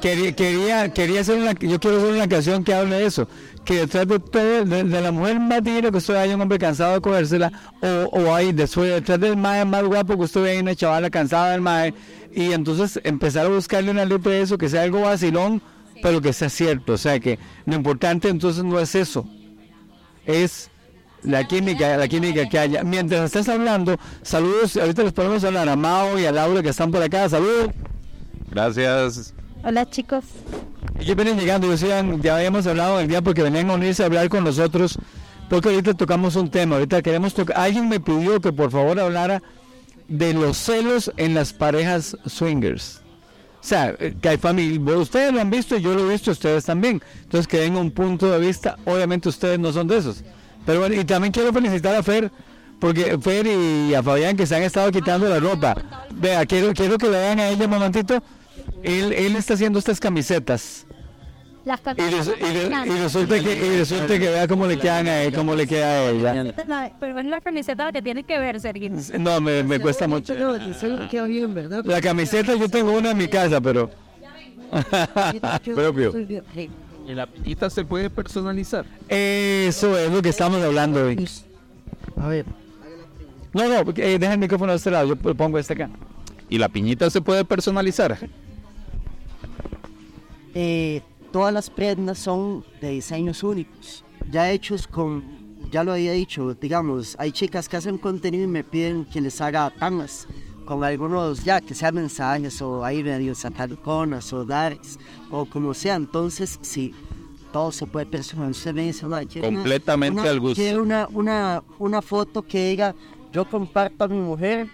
quería, quería, quería hacer una, yo quiero hacer una canción que hable de eso, que detrás de todo, de, la mujer más dinero que usted hay un hombre cansado de cogérsela, o, o hay después, detrás del mae más guapo que usted ve una chavala cansada del mae, y entonces empezar a buscarle una letra de eso, que sea algo vacilón, pero que sea cierto, o sea que lo importante entonces no es eso, es la química, la química que haya. Mientras estás hablando, saludos, ahorita les podemos hablar a Mao y a Laura que están por acá, saludos. Gracias. Hola chicos. Ellos vienen llegando, decían, ya habíamos hablado el día porque venían a unirse a hablar con nosotros, porque ahorita tocamos un tema, ahorita queremos tocar, alguien me pidió que por favor hablara de los celos en las parejas swingers. O sea, eh, que hay familia, ustedes lo han visto, yo lo he visto, ustedes también. Entonces que den un punto de vista, obviamente ustedes no son de esos. Pero bueno, y también quiero felicitar a Fer, porque Fer y a Fabián que se han estado quitando la ropa. Vea, quiero, quiero que le vean a ella un momentito. Él, él está haciendo estas camisetas. Las camisetas. Y, y, resulta que, y resulta que vea cómo le quedan a él, cómo le queda a ella. Pero es la camiseta que tiene que ver, Sergio. No, me, me cuesta mucho. La camiseta yo tengo una en mi casa, pero... Propio. ¿Y la piñita se puede personalizar? Eso es lo que estamos hablando hoy. A ver. No, no, eh, deja el micrófono de este lado, yo pongo este acá. ¿Y la piñita se puede personalizar? Eh, todas las prendas son de diseños únicos, ya hechos con, ya lo había dicho, digamos, hay chicas que hacen contenido y me piden que les haga tangas con algunos, ya que sean mensajes o ahí medio sataniconas o darks o como sea. Entonces, sí, todo se puede personalizar. Completamente al gusto. Quiero una, una, una foto que diga, yo comparto a mi mujer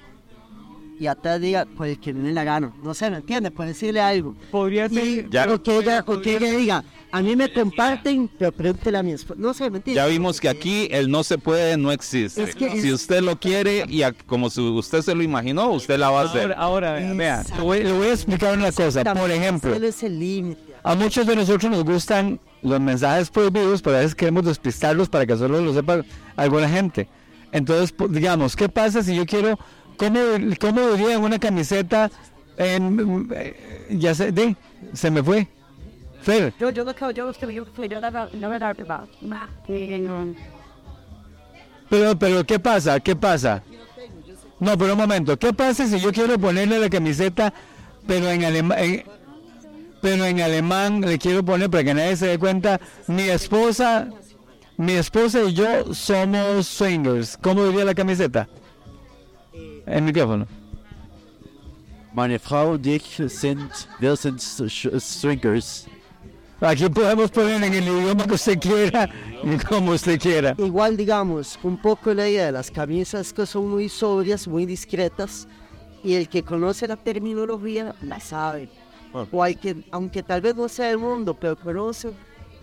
y atrás diga, pues que me la gana. No sé, ¿me entiendes? Por decirle algo. Podría ser. Ya. O, que ella, o que ella diga, a mí me comparten, pero pregúntele a mi esposa. No sé, ¿me entiendes? Ya vimos que aquí el no se puede no existe. si usted lo quiere y como si usted se lo imaginó, usted la va a hacer. Ahora, ahora vea, le voy, voy, a explicar una cosa. Por ejemplo, es el límite. A muchos de nosotros nos gustan los mensajes prohibidos, pero a veces queremos despistarlos para que solo lo sepa alguna gente. Entonces, digamos, ¿qué pasa si yo quiero ¿Cómo, cómo diría una camiseta? En, eh, ya sé, de, se me fue. Fer. Yo, yo lo que yo, yo, yo no me da Pero, pero, ¿qué pasa? ¿Qué pasa? No, pero un momento. ¿Qué pasa si yo quiero ponerle la camiseta, pero en alemán, pero en alemán le quiero poner para que nadie se dé cuenta, mi esposa, mi esposa y yo somos swingers. ¿Cómo diría la camiseta? El micrófono. Meine Frau und ich sind, wir sind swingers. Aquí podemos poner en el idioma que usted quiera y como usted quiera. Igual, digamos, un poco la idea de las camisas que son muy sobrias, muy discretas, y el que conoce la terminología la sabe. O hay que, aunque tal vez no sea el mundo, pero conoce,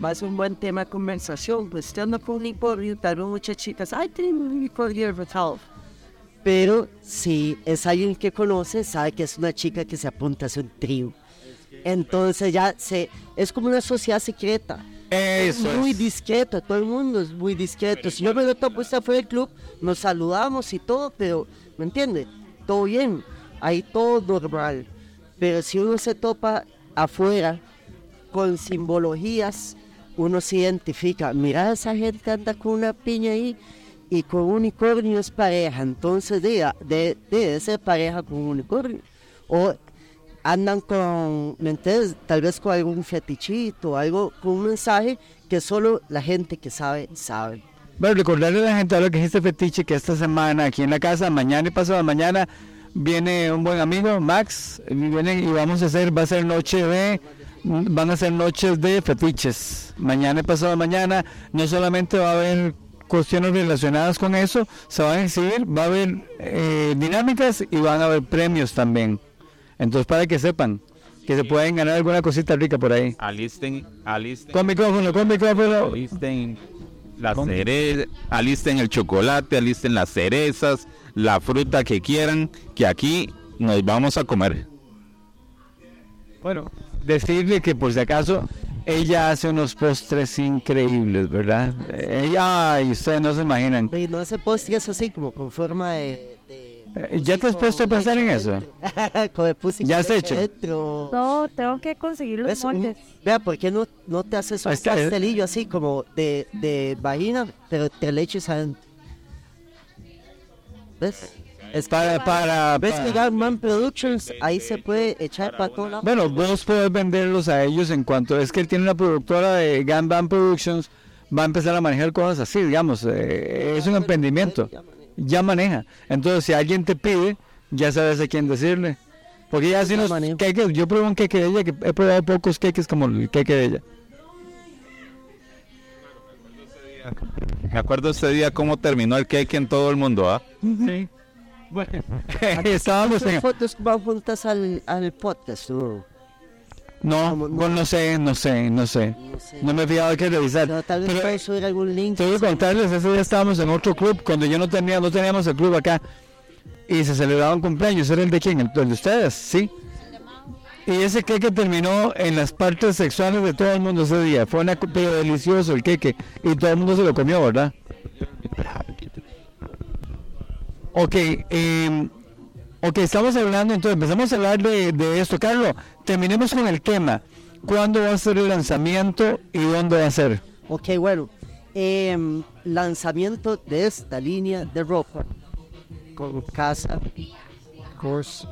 va a ser un buen tema de conversación. Pues usted anda con un unicornio, tal vez muchas chicas, ay, tengo un unicornio pero si es alguien que conoce, sabe que es una chica que se apunta a su trío. Entonces ya se, es como una sociedad secreta. Eso es muy discreto, todo el mundo es muy discreto. Si yo me lo topo usted fue del club, nos saludamos y todo, pero, ¿me entiende? Todo bien, ahí todo normal. Pero si uno se topa afuera con simbologías, uno se identifica. Mira esa gente que anda con una piña ahí y con unicornio es pareja, entonces debe de, de ser pareja con unicornio. O andan con, ¿me entiendes? Tal vez con algún fetichito, algo con un mensaje que solo la gente que sabe, sabe. Bueno, recordarle a la gente a lo que es este fetiche que esta semana aquí en la casa, mañana y pasado mañana, viene un buen amigo, Max, y, viene, y vamos a hacer, va a ser noche de, van a ser noches de fetiches. Mañana y pasado mañana, no solamente va a haber cuestiones relacionadas con eso, se van a exhibir, va a haber eh, dinámicas y van a haber premios también. Entonces, para que sepan que se pueden ganar alguna cosita rica por ahí. Alisten, alisten. Con micrófono, con micrófono. Alisten, las alisten el chocolate, alisten las cerezas, la fruta que quieran, que aquí nos vamos a comer. Bueno, decirle que por si acaso ella hace unos postres increíbles, ¿verdad? Ella, ay, ustedes no se imaginan. no hace postres así como con forma de, Eh, ¿Ya te has puesto a pensar en eso? Con el pussy ¿Ya has hecho? dentro. No, tengo que conseguir los ¿Ves? Un- moldes. Vea, ¿por qué no, no te haces un está, ¿eh? pastelillo así como de, de vagina, pero te le eches adentro? ¿Ves? Es Para, para, ¿Ves para- que Gunman Productions ahí se puede echar para todo lado? Bueno, vos podés venderlos a ellos en cuanto es que él tiene una productora de Gun Productions, va a empezar a manejar cosas así, digamos, eh, es un emprendimiento, ya maneja. Entonces, si alguien te pide, ya sabes a quién decirle. Porque ya si unos manejo. queques, yo probé un queque de ella, que he probado pocos queques como el queque de ella. Me acuerdo ese día cómo terminó el cake en todo el mundo, ¿ah? Sí. Bueno, estábamos en... Las fotos van juntas al, al podcast, ¿no? No, no sé, no sé, no sé. No sé. No me he fijado, que revisar. Pero tal vez puedo subir algún link. Tengo que contarles, ese día estábamos en otro club, cuando yo no tenía, no teníamos el club acá, y se celebraba un cumpleaños, ¿era el de quién? El, el de ustedes, sí. Y ese queque terminó en las partes sexuales de todo el mundo ese día, fue una, pero delicioso el queque, y todo el mundo se lo comió, ¿verdad? Ok, eh, ok, estamos hablando, entonces empezamos a hablar de, de esto. Carlos, terminemos con el tema. ¿Cuándo va a ser el lanzamiento y dónde va a ser? Ok, bueno. em, lanzamiento de esta línea de ropa con casa, course,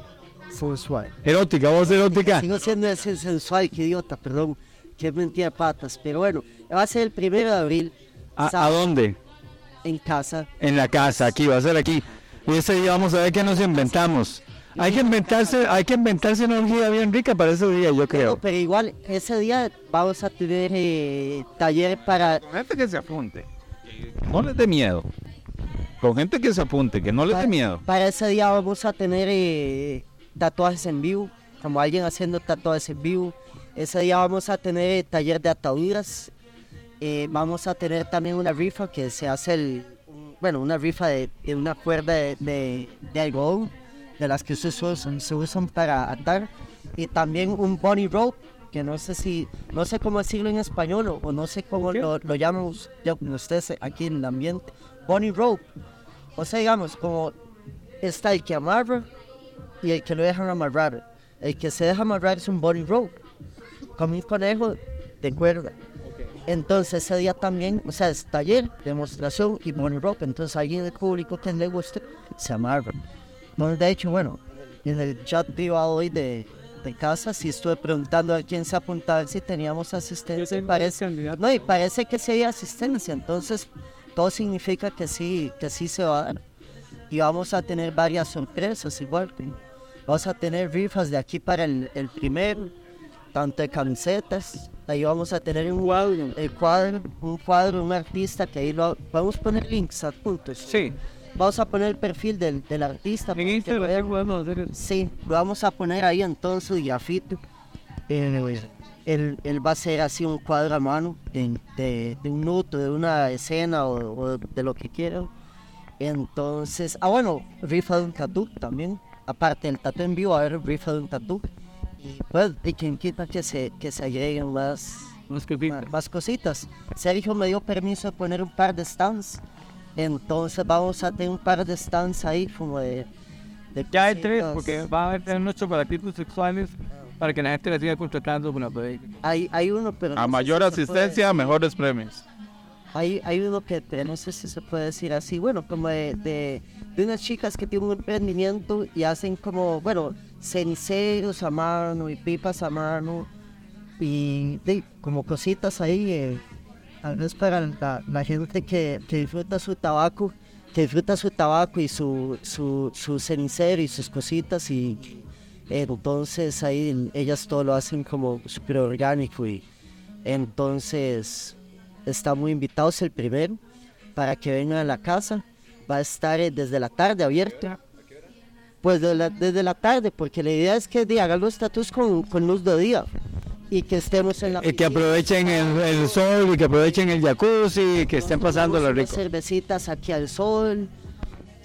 sensual. Erótica, voz erótica. Sigo siendo ese sensual, que idiota, perdón. Que mentira patas. Pero bueno, va a ser el primero de abril. ¿A, dónde? En casa. En la casa, aquí, va a ser aquí. Y ese día vamos a ver qué nos inventamos. Hay que inventarse, hay que inventarse una orgía bien rica para ese día, yo creo. pero igual, ese día vamos a tener eh, taller para Con gente que se apunte. que No les dé miedo. Con gente que se apunte, que no les dé miedo. Para ese día vamos a tener eh, tatuajes en vivo, como alguien haciendo tatuajes en vivo. Ese día vamos a tener eh, taller de ataduras. Eh, vamos a tener también una rifa que se hace, el, bueno, una rifa de, de una cuerda de, de, de algodón, de las que se usan, se usan para atar. Y también un bunny rope, que no sé si, no sé cómo decirlo en español o, o no sé cómo lo, lo llamamos ya ustedes aquí en el ambiente. Bunny rope. O sea, digamos, como está el que amarra y el que lo dejan amarrar. El que se deja amarrar es un bunny rope, como un conejo de cuerda. Entonces ese día también, o sea, es taller, demostración y bunny rope. Entonces alguien del público que le guste se amarra. No, de hecho, bueno, en el chat privado hoy de, de casa sí estuve preguntando a quién se apuntaba si teníamos asistencia. y parece, no, y parece que sí hay asistencia. Entonces todo significa que sí, que sí se va a dar. Y vamos a tener varias sorpresas igual. Vamos a tener rifas de aquí para el, el primero, tanto de camisetas. Ahí vamos a tener un cuadro, el cuadro, un cuadro, un artista que ahí lo vamos a poner links adjuntos. Sí. Vamos a poner el perfil del, del artista. para que puedan- Sí, lo vamos a poner ahí entonces el grafito. Él, él va a hacer así un cuadro a mano de, de, de un nudo, de una escena o, o de lo que quiera. Entonces, ah bueno, rifa de un tatú también. Aparte del tatú en vivo, a haber rifa de un tatú. Y pues, y quien quita que se, que se agreguen más, más, más cositas. Sergio me dio permiso de poner un par de stands. Entonces vamos a tener un par de stands ahí como de... de Ya hay tres, porque va a haber unos chocolatitos sexuales para que la gente la siga contratando. Hay, hay uno, pero... A mayor si asistencia, mejores premios. Hay, hay uno que no sé si se puede decir así, bueno, como de, de, de unas chicas que tienen un emprendimiento y hacen como, bueno, ceniceros a mano y pipas a mano y como cositas ahí, eh, tal para la, gente que, que disfruta su tabaco, que disfruta su tabaco y su, su, su cenicero y sus cositas y entonces ahí ellas todo lo hacen como súper orgánico y entonces están muy invitados el primero para que vengan a la casa. Va a estar eh, desde la tarde abierto. Pues de la- desde la tarde, porque la idea es que de, hagan los tatuos con, con luz de día y que estemos en la Y que piscina, aprovechen el, el sol y que aprovechen el jacuzzi, que estén pasando unas rico. cervecitas aquí al sol,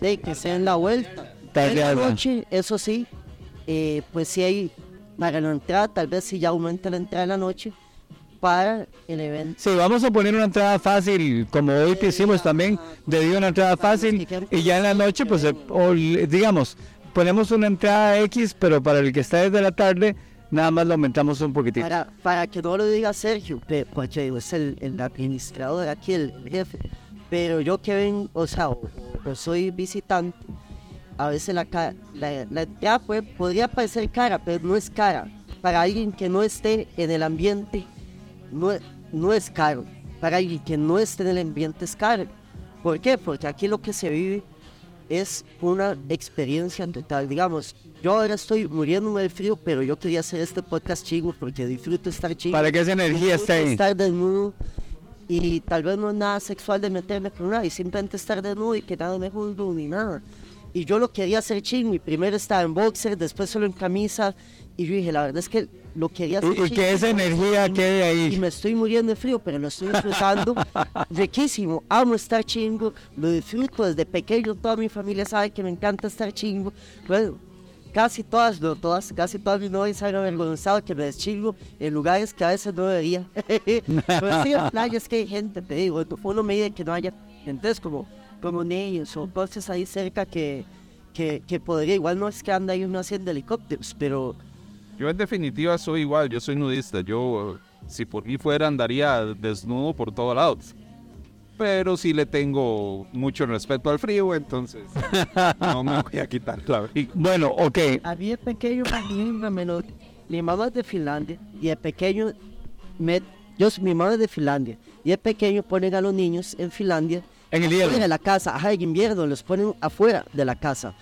de que se den la vuelta. En la noche, eso sí, eh, pues si hay para la entrada, tal vez si ya aumenta la entrada en la noche, para el evento. Sí, vamos a poner una entrada fácil, como hoy que hicimos también, de día una entrada fácil y ya en la noche, pues, eh, o, digamos, ponemos una entrada X, pero para el que está desde la tarde, nada más lo aumentamos un poquitito. Para, para que no lo diga Sergio, que pues, es el, el administrador aquí, el, el jefe. Pero yo que ven, o sea, o- o soy visitante, a veces la, la, la entrada puede- podría parecer cara, pero no es cara. Para alguien que no esté en el ambiente, no, no es caro. Para alguien que no esté en el ambiente es caro. ¿Por qué? Porque aquí lo que se vive es una experiencia total. Digamos, yo ahora estoy muriéndome de frío, pero yo quería hacer este podcast chingo porque disfruto estar chingo. Para que esa energía esté ahí. estar desnudo y tal vez no es nada sexual de meterme con nadie, simplemente estar desnudo y que nada me juzgue ni nada. Y yo lo quería hacer chingo y primero estaba en boxer, después solo en camisa y yo dije, la verdad es que lo quería hacer Y, y que esa energía quede Y ahí. me estoy muriendo de frío, pero lo estoy disfrutando riquísimo. Amo estar chingo, lo disfruto desde pequeño. Toda mi familia sabe que me encanta estar chingo. Bueno, casi todas, no todas, casi todas mis novias saben avergonzado que me deschingo en lugares que a veces no debería. pero sí, en playas que hay gente, te digo, uno me dice que no haya gente como, como niños o cosas ahí cerca que, que, que podría. Igual no es que anda ahí uno haciendo helicópteros, pero. Yo en definitiva soy igual, yo soy nudista. Yo, si por mí fuera, andaría desnudo por todos lados. Pero sí le tengo mucho respeto al frío, entonces no me voy a quitar la abrigo. Bueno, ok. A mí de pequeño me menor. Mi mamá es de Finlandia y de pequeño me, yo soy- mi mamá es de Finlandia y de pequeño ponen a los niños en Finlandia En el hielo. de la casa, ajá, en invierno los ponen afuera de la casa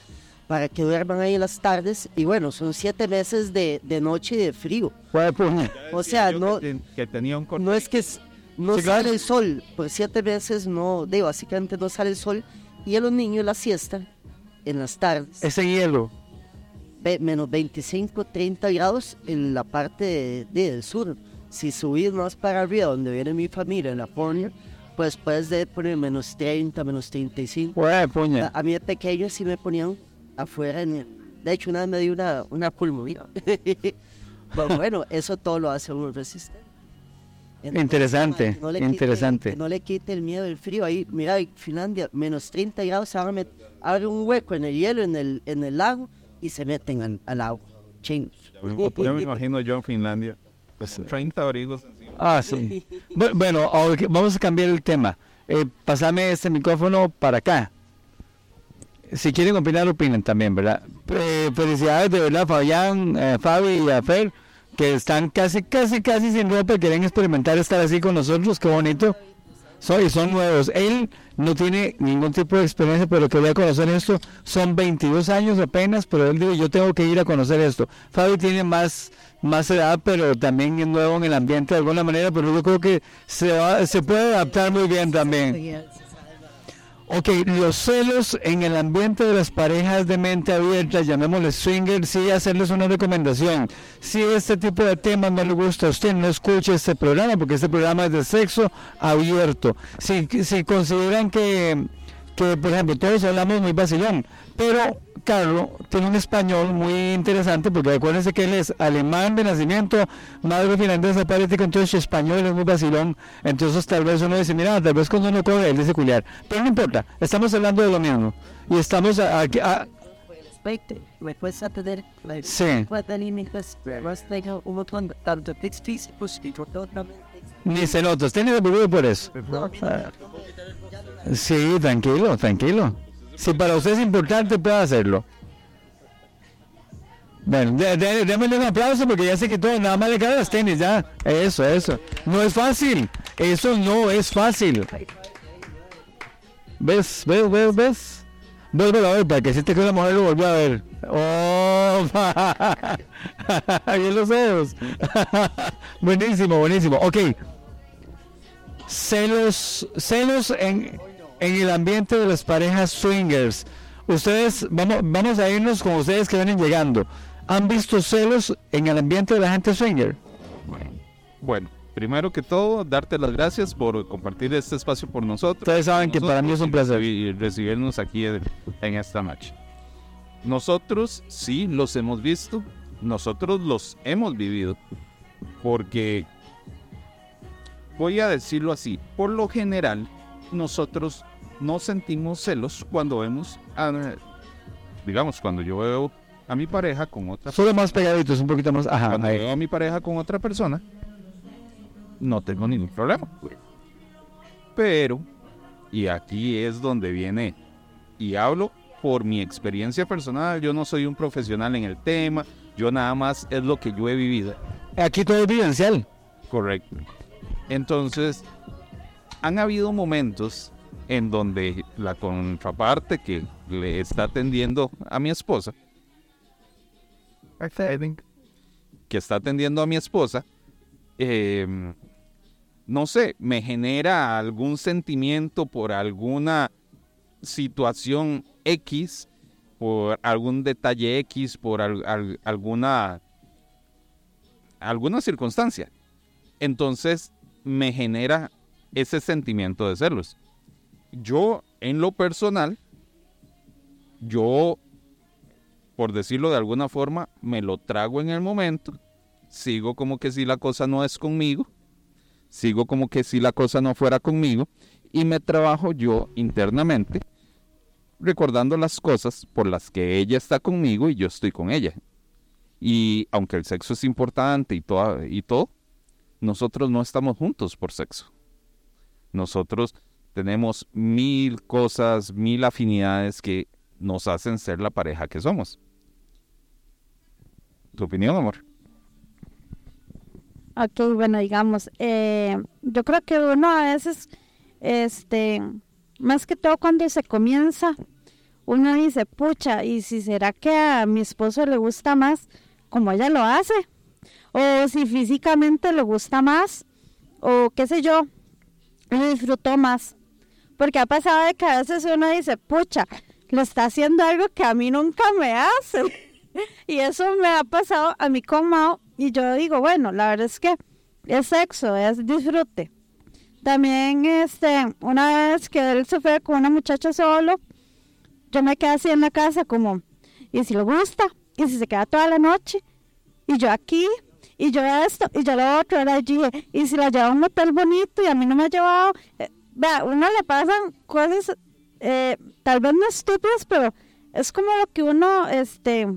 para que duerman ahí en las tardes y bueno, son siete meses de, de noche y de frío. Fue puña. O sea, no, que, ten- que tenía un no es que no Sí, claro. sale el sol, por siete meses no, de básicamente no sale el sol y a los niños la siesta en las tardes. Ese hielo. ve- menos 25, 30 grados en la parte de- de- del sur. Si subís más para arriba, donde viene mi familia, en Laponia, pues puedes de poner menos 30, menos 35. Fue A, puña. a mí de pequeño sí me ponían afuera. En el- de hecho, una vez me dio una, una pulmonía. Bueno, bueno, eso todo lo hace uno resistente. Entonces, Interesante, no le quite- interesante. que no le quite el miedo del frío. Ahí, mira, Finlandia, menos 30 grados, ahora me abre un hueco en el hielo, en el, en el lago, y se meten al, al agua. Chingos. Yo me imagino yo en Finlandia. Pues 30 abrigos. Ah, sí. Bu- Bueno, vamos a cambiar el tema. Eh, pasame este micrófono para acá. Si quieren opinar, opinen también, ¿verdad? Eh, felicidades de verdad, Fabián, eh, Fabi y a Fer, que están casi, casi, casi sin ropa quieren experimentar estar así con nosotros. Qué bonito. Soy, son nuevos. Él no tiene ningún tipo de experiencia, pero que voy a conocer esto. Son 22 años apenas, pero él dice, yo tengo que ir a conocer esto. Fabi tiene más, más edad, pero también es nuevo en el ambiente de alguna manera, pero yo creo que se, va- se puede adaptar muy bien también. Ok, los celos en el ambiente de las parejas de mente abierta, llamémosle swinger, sí hacerles una recomendación. Si este tipo de temas no le gusta a usted, no escuche este programa, porque este programa es de sexo abierto. Si, si consideran que, por ejemplo, todos hablamos muy vacilón, pero Carlos tiene un español muy interesante, porque acuérdense que él es alemán de nacimiento, madre finlandesa, padre entonces su español es muy vacilón, entonces tal vez uno dice, mira, tal vez cuando uno coge, él dice culiar, pero no importa, estamos hablando de lo mismo, y estamos a- aquí, a- sí, ni se nota, tiene de por eso. Sí, tranquilo, tranquilo. Si para usted es importante, puede hacerlo. Bueno, dé- dé- démosle un aplauso porque ya se quitó, nada más le caen las tenis, ya. Eso, eso. No es fácil. Eso no es fácil. ¿Ves? ¿Ves? ¿Ves? ¿Ves? Vuelve a ver para que siente que una mujer lo volvió a ver. ¡Oh! Bien los dedos. buenísimo, buenísimo. Ok. Celos, celos en, en el ambiente de las parejas swingers. Ustedes, vamos, vamos a irnos con ustedes que vienen llegando. ¿Han visto celos en el ambiente de la gente swinger? Bueno, primero que todo, darte las gracias por compartir este espacio por nosotros. Ustedes saben que para mí es un placer. Y recibirnos aquí en esta noche. Nosotros sí los hemos visto, nosotros los hemos vivido, porque voy a decirlo así, por lo general nosotros no sentimos celos cuando vemos, a, digamos, cuando yo veo a mi pareja con otra Solo más pegaditos, un poquito más. Ajá, cuando ahí. veo a mi pareja con otra persona, no tengo ningún problema. Pero, y aquí es donde viene, y hablo por mi experiencia personal, yo no soy un profesional en el tema, yo nada más es lo que yo he vivido. Aquí todo es vivencial. Correcto. Entonces, han habido momentos en donde la contraparte que le está atendiendo a mi esposa, que está atendiendo a mi esposa, eh, no sé, me genera algún sentimiento por alguna situación X, por algún detalle X, por al- al- alguna, alguna circunstancia. Entonces me genera ese sentimiento de celos. Yo, en lo personal, yo, por decirlo de alguna forma, me lo trago en el momento, sigo como que si la cosa no es conmigo, sigo como que si la cosa no fuera conmigo, y me trabajo yo internamente, recordando las cosas por las que ella está conmigo y yo estoy con ella. Y aunque el sexo es importante y, toda- y todo, nosotros no estamos juntos por sexo. Nosotros tenemos mil cosas, mil afinidades que nos hacen ser la pareja que somos. ¿Tu opinión, amor? Ok, bueno, digamos, eh, yo creo que uno a veces, este, más que todo cuando se comienza, uno dice, pucha, ¿y si será que a mi esposo le gusta más como ella lo hace? O si físicamente le gusta más, o qué sé yo, lo disfrutó más. Porque ha pasado de que a veces uno dice, pucha, le está haciendo algo que a mí nunca me hace. y eso me ha pasado a mí con Mao. Y yo digo, bueno, la verdad es que es sexo, es disfrute. También, este, una vez que él se fue con una muchacha solo, yo me quedé así en la casa como, ¿y si le gusta? ¿Y si se queda toda la noche? Y yo aquí, y yo esto, y yo lo otro, era allí, y si la lleva a un hotel bonito y a mí no me ha llevado, eh, vea, uno le pasan cosas, eh, tal vez no estúpidas, pero es como lo que uno, este,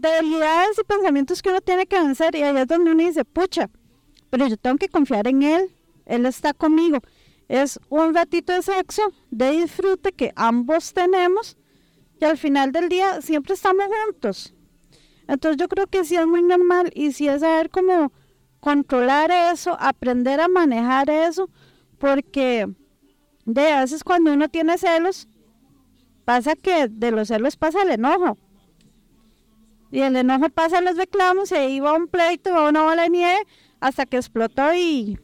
debilidades y pensamientos que uno tiene que vencer, y ahí es donde uno dice, pucha, pero yo tengo que confiar en él, él está conmigo. Es un ratito de sexo, de disfrute que ambos tenemos, y al final del día siempre estamos juntos. Entonces yo creo que sí es muy normal y sí es saber cómo controlar eso, aprender a manejar eso, porque de a veces cuando uno tiene celos, pasa que de los celos pasa el enojo. Y el enojo pasa los reclamos y ahí va un pleito, va una bola de nieve hasta que explotó y,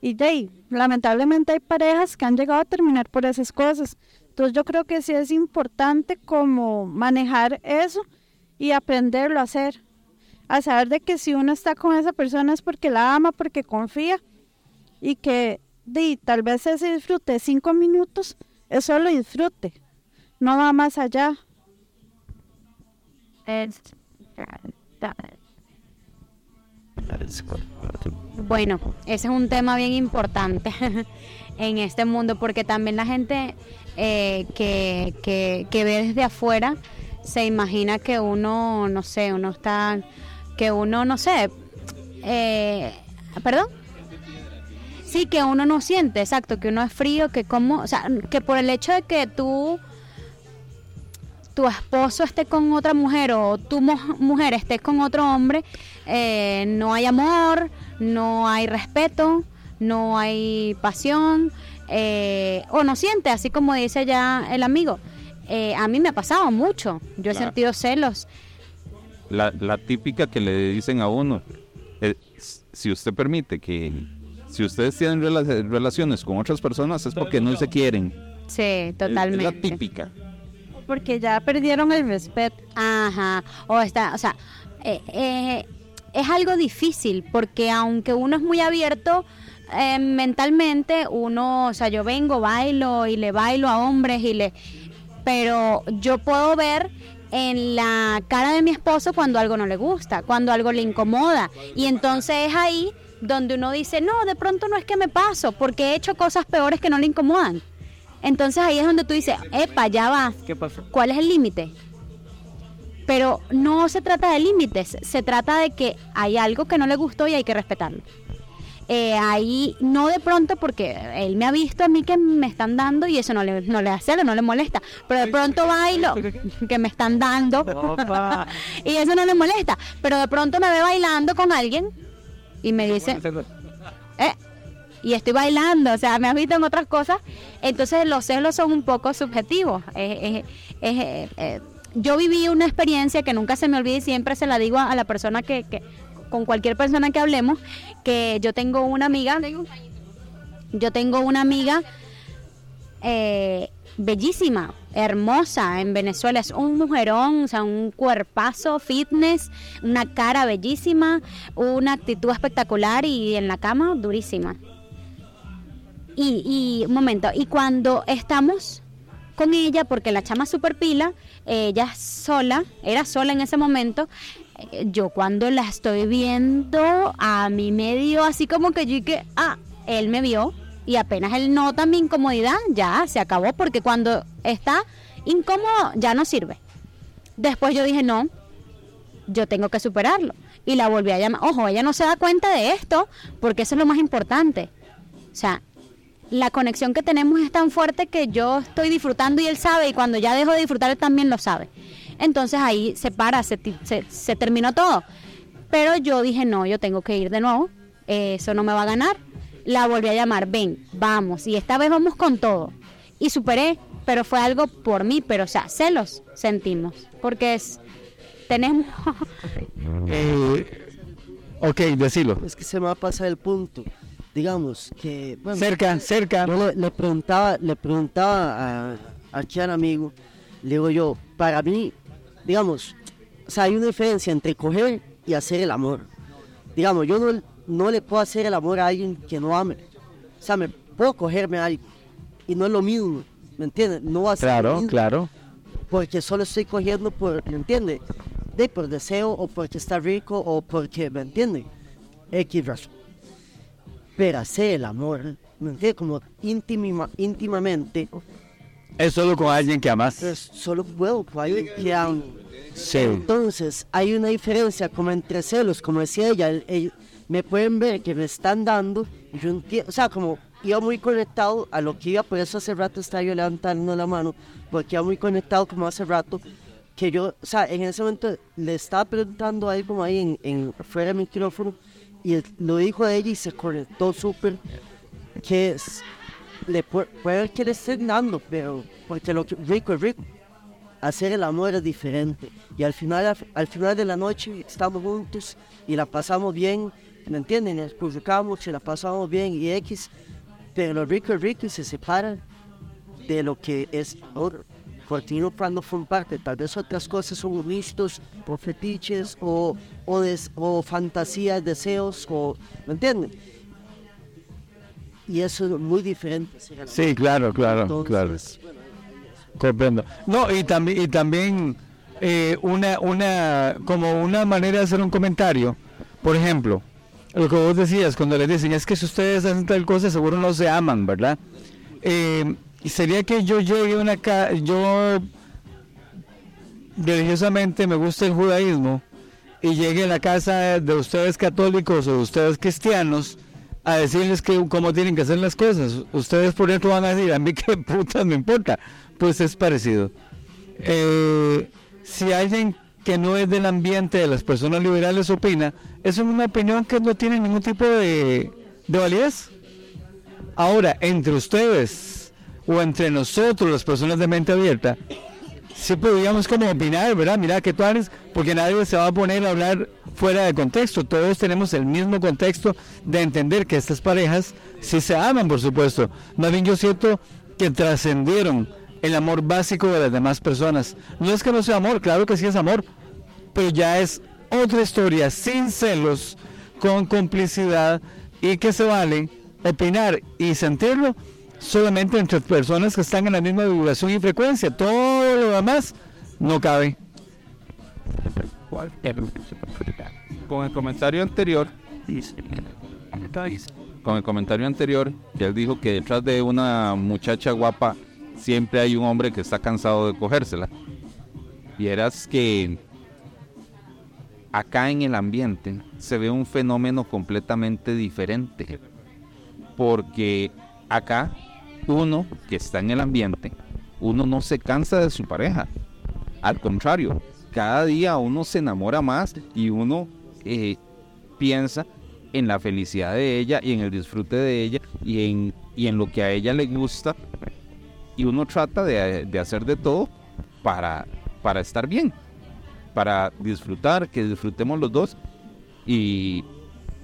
y de ahí, lamentablemente hay parejas que han llegado a terminar por esas cosas. Entonces yo creo que sí es importante como manejar eso y aprenderlo a hacer. A saber de que si uno está con esa persona es porque la ama, porque confía y que di, tal vez ese disfrute de cinco minutos es solo disfrute, no va más allá. Bueno, ese es un tema bien importante en este mundo porque también la gente eh, que, que, ve desde afuera se imagina que uno, no sé, uno está, que uno, no sé, eh, perdón. Sí, que uno no siente, exacto, que uno es frío, que como, o sea, que por el hecho de que tú tu esposo esté con otra mujer o tu mu- mujer esté con otro hombre, eh, no hay amor, no hay respeto, no hay pasión, eh, o no siente, así como dice ya el amigo. Eh, a mí me ha pasado mucho, yo he Claro. sentido celos. La, la típica que le dicen a uno, eh, s- si usted permite que, si ustedes tienen rela- relaciones con otras personas es porque no se quieren. Sí, Es- Es, totalmente. la típica. Porque ya perdieron el respeto. Ajá, o está, o sea, eh, eh, es algo difícil porque aunque uno es muy abierto eh, mentalmente, uno, o sea, yo vengo, bailo y le bailo a hombres y le, pero yo puedo ver en la cara de mi esposo cuando algo no le gusta, cuando algo le incomoda y entonces es ahí donde uno dice, no, de pronto no es que me paso, porque he hecho cosas peores que no le incomodan. Entonces ahí es donde tú dices, epa, ya va, ¿Qué pasó? ¿cuál es el límite? Pero no se trata de límites, se trata de que hay algo que no le gustó y hay que respetarlo. Eh, ahí no de pronto porque él me ha visto a mí que me están dando y eso no le, no le hace, no le molesta, pero de pronto bailo que me están dando Opa. y eso no le molesta, pero de pronto me ve bailando con alguien y me dice, eh, y estoy bailando, o sea, me has visto en otras cosas, entonces los celos son un poco subjetivos. Eh, eh, yo viví una experiencia que nunca se me olvida y siempre se la digo a, a la persona que, que- con cualquier persona que hablemos, que yo tengo una amiga, yo tengo una amiga eh, bellísima, hermosa en Venezuela, es un mujerón, o sea, un cuerpazo, fitness, una cara bellísima, una actitud espectacular y en la cama durísima. Y, un momento, y cuando estamos con ella, porque la chama super pila, ella sola, era sola en ese momento, eh, yo cuando la estoy viendo, a mí me dio así como que yo y ah, él me vio y apenas él nota mi incomodidad, ya se acabó, porque cuando está incómodo ya no sirve. Después yo dije, no, yo tengo que superarlo. Y la volví a llamar. Ojo, ella no se da cuenta de esto, porque eso es lo más importante. O sea, la conexión que tenemos es tan fuerte que yo estoy disfrutando y él sabe, y cuando ya dejo de disfrutar, él también lo sabe. Entonces ahí se para, se, ti- se, se terminó todo. Pero yo dije, no, yo tengo que ir de nuevo, eh, eso no me va a ganar. La volví a llamar, ven, vamos, y esta vez vamos con todo. Y superé, pero fue algo por mí, pero o sea, celos sentimos, porque es, tenemos... Eh, ok, decilo. Es que se me va a pasar el punto. Digamos que. bueno, Cerca, cerca. Yo le, le preguntaba, le preguntaba a, aquí al amigo, le digo yo, para mí, digamos, o sea, hay una diferencia entre coger y hacer el amor. Digamos, yo no, no le puedo hacer el amor a alguien que no ame. O sea, me puedo cogerme a alguien y no es lo mismo, ¿me entiendes? No va a ser Claro, mismo claro. porque solo estoy cogiendo por, ¿me entiende? De por deseo o porque está rico o porque, ¿me entiende? X razón. Hacer el amor, ¿me entiende? Como íntima, íntimamente, Es solo con alguien que amas. pues solo puedo con alguien que amo. Sí. Entonces, hay una diferencia como entre celos, como decía ella, el- el- me pueden ver que me están dando, y yo entiendo, o sea, como iba muy conectado a lo que iba, por eso hace rato estaba yo levantando la mano, porque iba muy conectado como hace rato, que yo, o sea, en ese momento le estaba preguntando algo ahí en, en fuera del micrófono, y lo dijo a ella y se conectó súper, que es, le pu- puede que le estén dando, pero, porque lo que rico es rico hacer el amor es diferente. Y al final, al final de la noche estamos juntos y la pasamos bien, ¿me entienden? Nos publicamos y la pasamos bien y X, pero lo rico es rico y se separa de lo que es oro. No cuando forman parte, tal vez otras cosas son vistos o fetiches o, o, des- o fantasías, deseos, o, ¿me entienden? Y eso es muy diferente. Sí, claro, claro, Entonces, claro. Comprendo. No, y también, y también eh, una, una, como una manera de hacer un comentario. Por ejemplo, lo que vos decías, cuando les dicen, es que si ustedes hacen tal cosa, seguro no se aman, ¿verdad? Eh, y sería que yo llegue a una casa, yo religiosamente me gusta el judaísmo y llegue a la casa de ustedes católicos o de ustedes cristianos a decirles que cómo tienen que hacer las cosas. Ustedes por dentro van a decir, a mí qué putas me importa. Pues es parecido. Eh, si alguien que no es del ambiente de las personas liberales opina, es una opinión que no tiene ningún tipo de, de validez. Ahora, entre ustedes o entre nosotros, las personas de mente abierta, sí podríamos como opinar, ¿verdad? Mira que tú eres, porque nadie se va a poner a hablar fuera de contexto. Todos tenemos el mismo contexto de entender que estas parejas sí se aman, por supuesto. Más bien yo siento que trascendieron el amor básico de las demás personas. No es que no sea amor, claro que sí es amor, pero ya es otra historia, sin celos, con complicidad y que se vale opinar y sentirlo solamente entre personas que están en la misma vibración y frecuencia. Todo lo demás no cabe. Con el comentario anterior, con el comentario anterior, él dijo que detrás de una muchacha guapa siempre hay un hombre que está cansado de cogérsela. Y eras que acá en el ambiente se ve un fenómeno completamente diferente. Porque acá uno que está en el ambiente, uno no se cansa de su pareja. Al contrario, cada día uno se enamora más y uno eh, piensa en la felicidad de ella y en el disfrute de ella y en, y en lo que a ella le gusta. Y uno trata de, de hacer de todo para, para estar bien, para disfrutar, que disfrutemos los dos. Y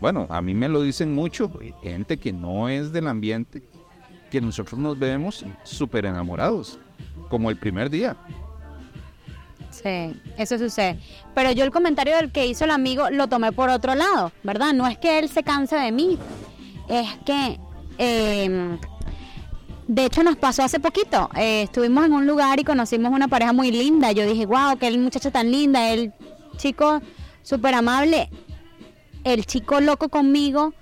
bueno, a mí me lo dicen mucho, gente que no es del ambiente, que nosotros nos vemos súper enamorados, como el primer día. Sí, eso sucede. Pero yo el comentario del que hizo el amigo lo tomé por otro lado, ¿verdad? No es que él se canse de mí, es que, eh, de hecho nos pasó hace poquito, eh, estuvimos en un lugar y conocimos una pareja muy linda, yo dije, wow, qué muchacha tan linda, el chico súper amable, el chico loco conmigo,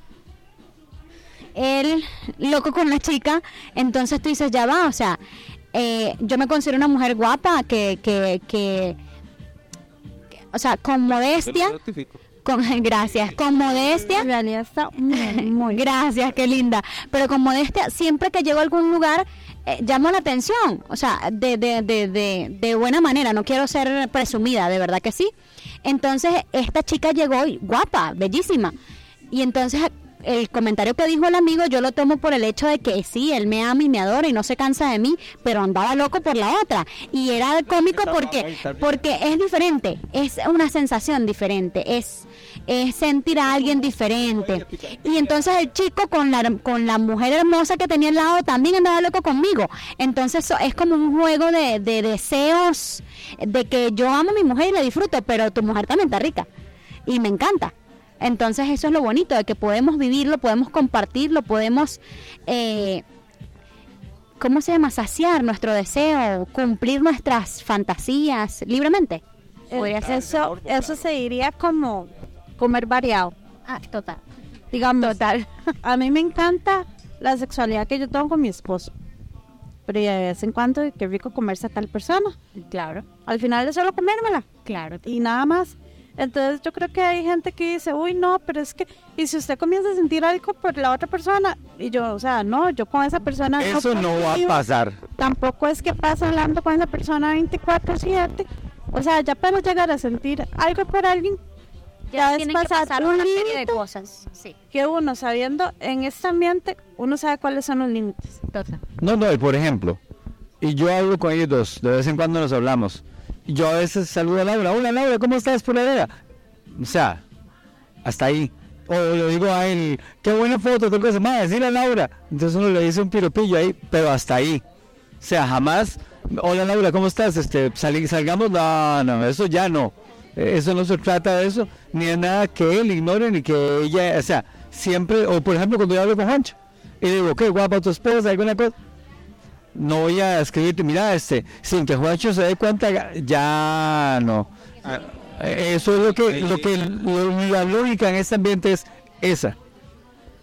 él loco con la chica, entonces tú dices, ya va, o sea, eh, yo me considero una mujer guapa que, que, que, que- o sea, con modestia, con, gracias, con modestia. En realidad está muy, muy Gracias, qué linda. Pero con modestia, siempre que llego a algún lugar, eh, llamo la atención. O sea, de, de, de, de, de buena manera. No quiero ser presumida, de verdad que sí. Entonces, esta chica llegó y guapa, bellísima. Y entonces, el comentario que dijo el amigo, yo lo tomo por el hecho de que sí, él me ama y me adora y no se cansa de mí, pero andaba loco por la otra. Y era cómico porque, porque es diferente, es una sensación diferente, es, es sentir a alguien diferente. Y entonces el chico con la, con la mujer hermosa que tenía al lado también andaba loco conmigo. Entonces es como un juego de, de deseos, de que yo amo a mi mujer y la disfruto, pero tu mujer también está rica. Y me encanta. Entonces eso es lo bonito, de que podemos vivirlo, podemos compartirlo, podemos, eh, ¿cómo se llama? Saciar nuestro deseo, cumplir nuestras fantasías libremente. Podría ser. Eso, eso se diría como comer variado. Ah, total. Digamos, Total. a mí me encanta la sexualidad que yo tengo con mi esposo. Pero de vez en cuando, qué rico comerse a tal persona. Claro, Al final es solo comérmela claro. y nada más. Entonces yo creo que hay gente que dice, uy, no, pero es que, y si usted comienza a sentir algo por la otra persona, y yo, o sea, no, yo con esa persona Eso no va a pasar. Tampoco es que pasa hablando con esa persona 24/7. O sea, ya para llegar a sentir algo por alguien, ya es Tienen que pasar pasar un una serie de límite cosas. Sí, que uno sabiendo en este ambiente, uno sabe cuáles son los límites. total. No, no, y por ejemplo, y yo hablo con ellos dos, de vez en cuando nos hablamos. Yo a veces saludo a Laura, hola Laura, ¿cómo estás por allá? O sea, hasta ahí. O le digo a él, qué buena foto, tal cosa, más decirle a Laura. Entonces uno le dice un piropillo ahí, pero hasta ahí. O sea, jamás, hola Laura, ¿cómo estás? Este, sali- salgamos, no, no, eso ya no. Eso no se trata de eso, ni de nada que él ignore, ni que ella, o sea, siempre, o por ejemplo cuando yo hablo con Juancho, y digo, qué guapa tu esposa, alguna cosa no voy a escribirte, mira, este, sin que Juancho se dé cuenta, ya no. Eh, Eso es lo que, lo que la lógica en este ambiente es esa.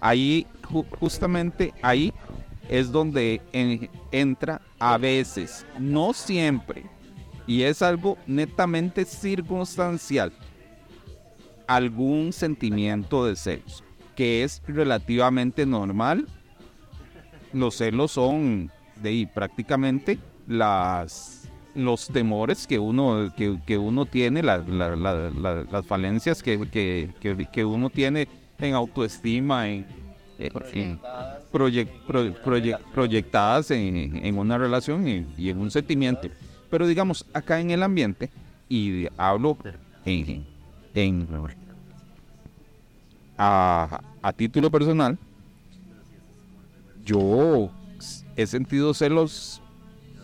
ahí ju- justamente ahí es donde en- entra a veces, no siempre, y es algo netamente circunstancial, algún sentimiento de celos, que es relativamente normal. Los celos son de ahí, prácticamente las los temores que uno que, que uno tiene, la- la- la- la- las falencias que, que, que- que uno tiene en autoestima, en, en- proye- proyectadas en, en una relación y, y en un sentimiento. Pero digamos, acá en el ambiente, y hablo en, en- a, a título personal, yo he sentido celos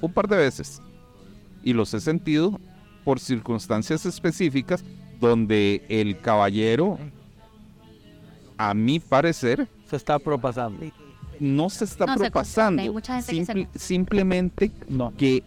un par de veces. Y los he sentido por circunstancias específicas donde el caballero, a mi parecer, Se está propasando. no se está No propasando, confunde, hay mucha gente que se simple- simplemente No, que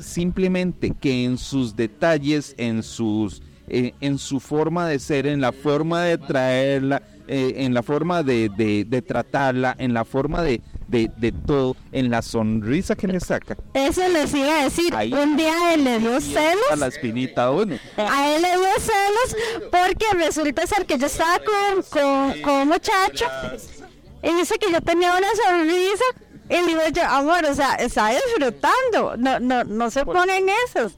simplemente que en sus detalles, en sus eh, en su forma de ser, en la forma de traerla, eh, en la forma de, de- de tratarla, en la forma de, de, todo, en la sonrisa que le saca. Eso les iba a decir. Ahí. Un día él le dio A celos. la espinita a uno. A él le dio celos porque resulta ser que yo estaba con, con, con un muchacho y dice que yo tenía una sonrisa y le digo yo, amor, o sea, está disfrutando, no, no, no se ponen esos.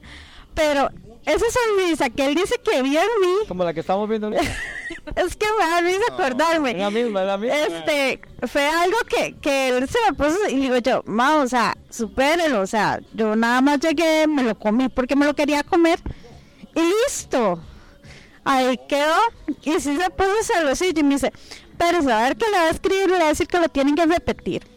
Pero esa sonrisa que él dice que vio en mí, Como la que estamos viendo ahorita. es que me da risa acordarme. Es la misma, es la misma. Este, fue algo que, que él se me puso y digo yo, ma, o sea, supérelo, o sea, yo nada más llegué, me lo comí porque me lo quería comer y listo. Ahí quedó y sí se puso celosillo y me dice, pero a ver que le va a escribir, le va a decir que lo tienen que repetir.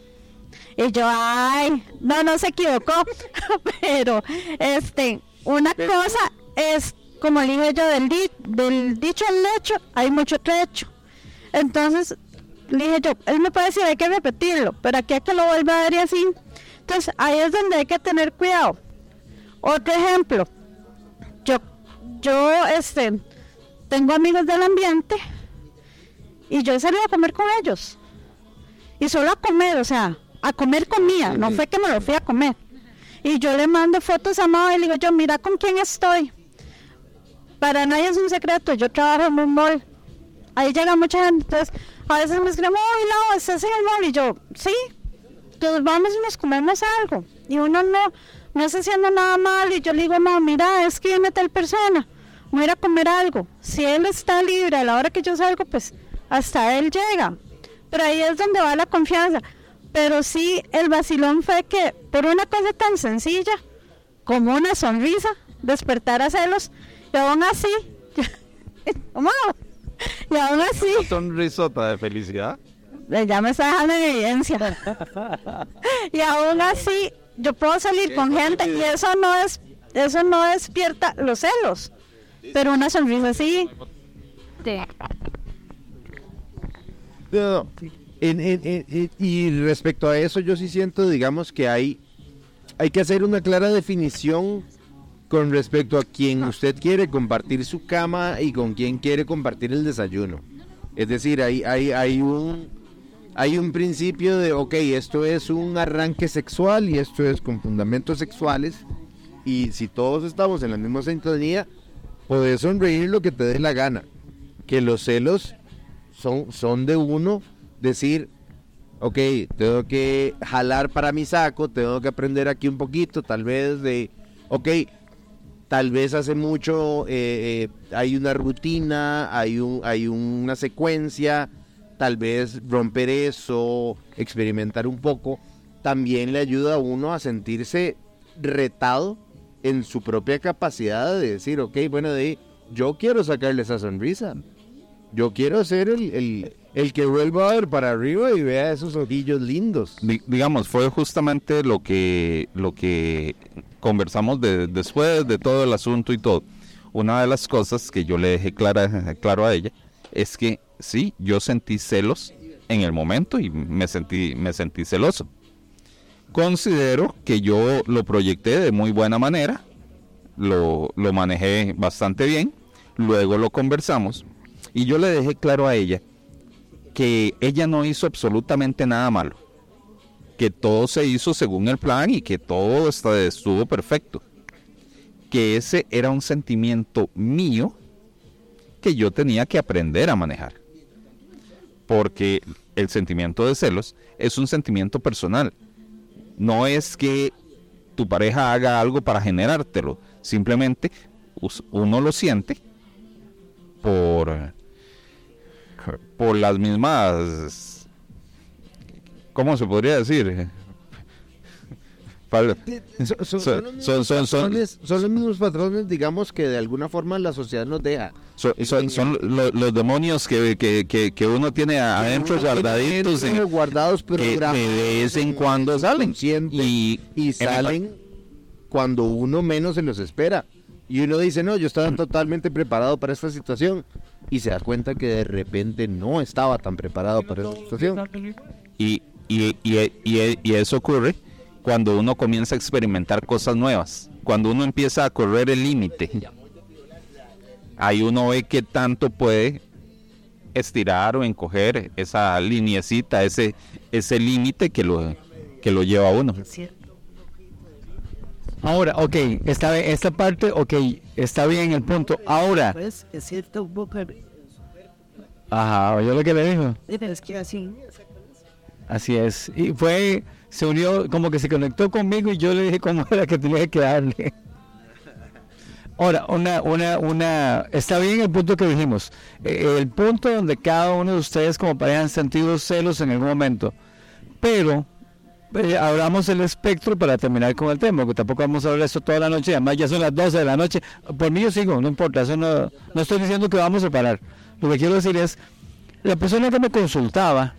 Y yo, ay, no, no se equivocó, pero este, una cosa es, como le dije yo, del, di- del dicho al hecho, hay mucho trecho. Entonces, le dije yo, él me puede decir, hay que repetirlo, pero aquí es que lo vuelve a ver y así. Entonces, ahí es donde hay que tener cuidado. Otro ejemplo, yo, yo, este, tengo amigos del ambiente y yo he salido a comer con ellos. Y solo a comer, o sea, a comer comida, no fue que me lo fui a comer. Y yo le mando fotos a Mao y le digo yo, mira con quién estoy. Para nadie es un secreto, yo trabajo en un mall. Ahí llega mucha gente, entonces a veces me escriben, uy, no, estás en el mall. Y yo, sí, entonces vamos y nos comemos algo. Y uno no, no está haciendo nada mal. Y yo le digo, no, mira, es que viene tal persona, voy a ir a comer algo. Si él está libre a la hora que yo salgo, pues hasta él llega. Pero ahí es donde va la confianza. Pero sí, el vacilón fue que por una cosa tan sencilla como una sonrisa, despertar a celos, y aún así. Y aún así, Sonrisota de felicidad. eh, ya me está dejando en evidencia. y aún así, yo puedo salir con gente y eso no es, eso no despierta los celos. Pero una sonrisa sí. No, no. En- en- en- en- y respecto a eso, yo sí siento, digamos, que hay, hay que hacer una clara definición con respecto a quién usted quiere compartir su cama y con quién quiere compartir el desayuno. Es decir, hay, hay, hay un hay un principio de, ok, esto es un arranque sexual y esto es con fundamentos sexuales. Y si todos estamos en la misma sintonía, puedes sonreír lo que te dé la gana. Que los celos son, son de uno decir, ok, tengo que jalar para mi saco, tengo que aprender aquí un poquito, tal vez de, ok, tal vez hace mucho eh, eh, hay una rutina, hay, un, hay una secuencia, tal vez romper eso, experimentar un poco, también le ayuda a uno a sentirse retado en su propia capacidad de decir, ok, bueno, de, yo quiero sacarle esa sonrisa. Yo quiero ser el, el, el que vuelva a ver para arriba y vea esos ojillos lindos. Di- digamos, fue justamente lo que, lo que conversamos de- después de todo el asunto y todo. Una de las cosas que yo le dejé claro a ella es que sí, yo sentí celos en el momento y me sentí, me sentí celoso. Considero que yo lo proyecté de muy buena manera, lo, lo manejé bastante bien, luego lo conversamos y yo le dejé claro a ella que ella no hizo absolutamente nada malo, que todo se hizo según el plan y que todo estuvo perfecto, que ese era un sentimiento mío que yo tenía que aprender a manejar, porque el sentimiento de celos es un sentimiento personal, no es que tu pareja haga algo para generártelo, simplemente uno lo siente por por las mismas ¿cómo se podría decir? Son, son- Son- son los mismos patrones- son los mismos patrones, digamos, que de alguna forma la sociedad nos deja. Son, son- son lo- los demonios que, que- que- que uno tiene adentro guardaditos en- guardados, que programados de vez en cuando salen y, y salen cuando uno menos se los espera. Y uno dice, no, yo estaba totalmente preparado para esta situación. Y se da cuenta que de repente no estaba tan preparado para esta situación. y, y- y- y- eso ocurre cuando uno comienza a experimentar cosas nuevas, cuando uno empieza a correr el límite. ahí uno ve qué tanto puede estirar o encoger esa lineecita, ese, ese límite que lo, que lo lleva a uno. Ahora, ok, está, esta parte, ok, está bien el punto. Ahora, Pues un poco, ajá, yo lo que le dijo. es que así, Así es. Y fue, se unió, como que se conectó conmigo y yo le dije cómo era que tenía que darle. Ahora, una, una, una, está bien el punto que dijimos. Eh, el punto donde cada uno de ustedes como pareja han sentido celos en algún momento. Pero, eh, abramos el espectro para terminar con el tema, porque tampoco vamos a hablar esto toda la noche, además ya son las 12 de la noche. Por mí yo sigo, no importa, eso no, no estoy diciendo que vamos a parar. Lo que quiero decir es, la persona que me consultaba,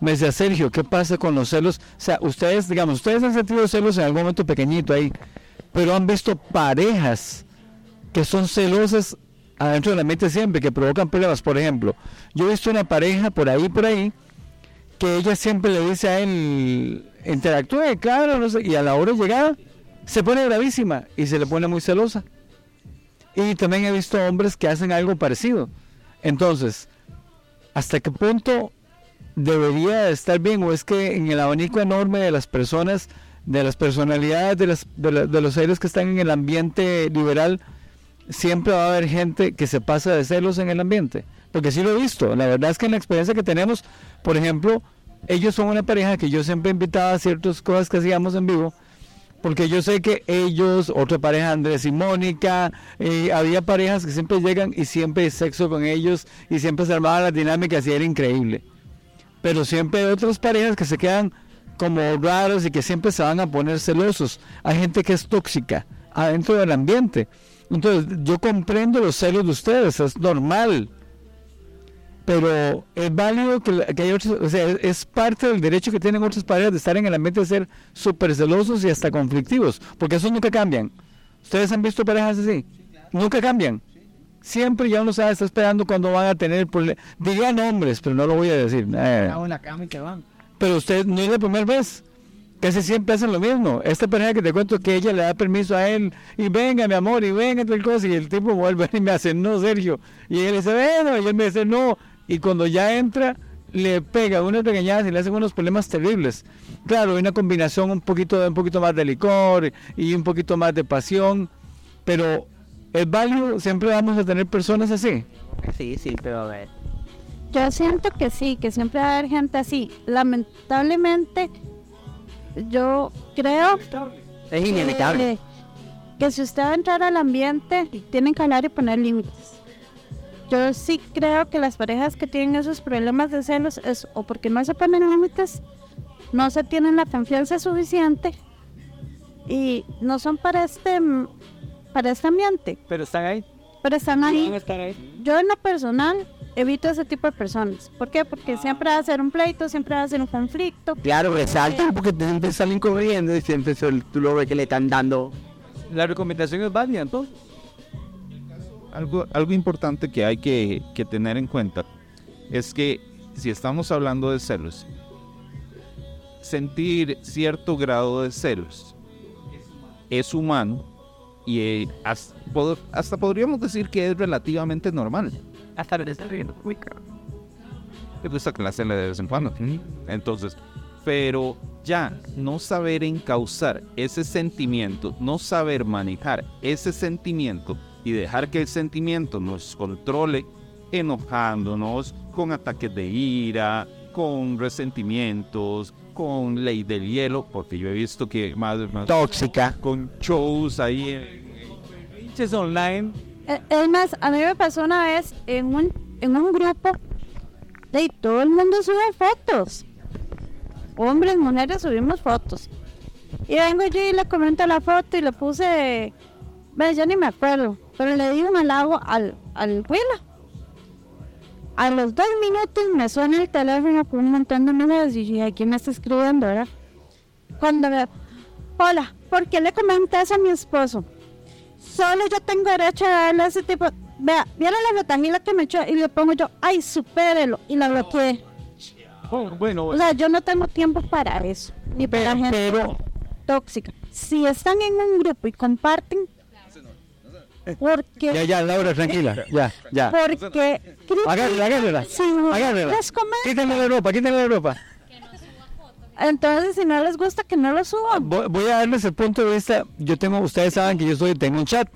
me decía, Sergio, ¿qué pasa con los celos? O sea, ustedes, digamos, ustedes han sentido celos en algún momento pequeñito ahí, pero han visto parejas que son celosas adentro de la mente siempre, que provocan problemas. Por ejemplo, yo he visto una pareja por ahí, por ahí, que ella siempre le dice a él, interactúe, claro, no sé, y a la hora de llegar se pone bravísima y se le pone muy celosa. Y también he visto hombres que hacen algo parecido. Entonces, ¿hasta qué punto debería de estar bien o es que en el abanico enorme de las personas, de las personalidades, de, las, de, de los seres que están en el ambiente liberal, siempre va a haber gente que se pasa de celos en el ambiente? Porque sí lo he visto, la verdad es que en la experiencia que tenemos, por ejemplo, ellos son una pareja que yo siempre invitaba a ciertas cosas que hacíamos en vivo, porque yo sé que ellos, otra pareja, Andrés y Mónica, eh, había parejas que siempre llegan y siempre hay sexo con ellos y siempre se armaban las dinámicas y era increíble. Pero siempre hay otras parejas que se quedan como raros y que siempre se van a poner celosos. Hay gente que es tóxica adentro del ambiente. Entonces, yo comprendo los celos de ustedes, es normal. Pero es válido que, que hay otros, o sea, es- parte del derecho que tienen otras parejas de estar en el ambiente de ser súper celosos y hasta conflictivos, porque esos nunca cambian. ¿Ustedes han visto parejas así? Nunca cambian. Siempre ya uno sabe, está esperando cuando van a tener problemas. Diría nombres, pero no lo voy a decir. Eh, en la cama y te van. pero usted no es la primera vez. Casi siempre hacen lo mismo. Esta pareja que te cuento que ella le da permiso a él y venga, mi amor, y venga, tal cosa, y el tipo vuelve y me hace no, Sergio. Y él dice, bueno, y él me dice no. Y cuando ya entra, le pega unas pequeñadas y le hacen unos problemas terribles. Claro, hay una combinación un poquito, un poquito más de licor y un poquito más de pasión, pero es válido, siempre vamos a tener personas así. Sí, sí, pero a ver. Yo siento que sí, que siempre va a haber gente así. Lamentablemente, yo creo Es inevitable. que, que si usted va a entrar al ambiente, tienen que hablar y poner límites. Yo sí creo que las parejas que tienen esos problemas de celos es o porque no se ponen límites, no se tienen la confianza suficiente y no son para este, para este ambiente, Pero están ahí. pero están Van ahí a estar ahí. yo en lo personal evito ese tipo de personas. ¿Por qué? Porque siempre va a ser un pleito, siempre va a ser un conflicto. Claro, resaltan porque siempre salen corriendo y siempre son- tú lo ves que le están dando. La recomendación es válida, entonces. Algo, algo importante que hay que, que tener en cuenta es que si estamos hablando de celos, sentir cierto grado de celos es humano y eh, hasta podríamos decir que es relativamente normal. Hasta le está riendo. Uy, cabrón. que gusta que la hacerle de vez en cuando. Entonces, pero ya no saber encauzar ese sentimiento, no saber manejar ese sentimiento y dejar que el sentimiento nos controle, enojándonos con ataques de ira, con resentimientos, con ley del hielo, porque yo he visto que más, más Tóxica. con shows ahí. en- Pinches online. Eh, Es más, a mí me pasó una vez en un, en un grupo de todo el mundo sube fotos. Hombres, mujeres, subimos fotos. Y vengo yo y le comento la foto y le puse, ve, yo ni me acuerdo, pero le di un halago al, al. A los dos minutos me suena el teléfono con un montón de números y dije, ¿quién me está escribiendo, verdad? Cuando me, hola, ¿por qué le comenté eso a mi esposo? Solo yo tengo derecho a darle ese tipo. Vea, viera la retajila que me echó y le pongo yo, ay, supérelo, y la bloqueé. Oh, bueno, O sea, yo no tengo tiempo para eso, ni para gente tóxica. Si están en un grupo y comparten, Porque, Ya, ya, Laura, tranquila. Ya, ya. porque, Agárrela, agárrela. Sí, Agárrela. les. Quítenle la ropa, quítenle la ropa. Entonces, si no les gusta, que no lo suban. Voy, voy a darles el punto de vista. Yo tengo, ustedes saben que yo soy, tengo un chat.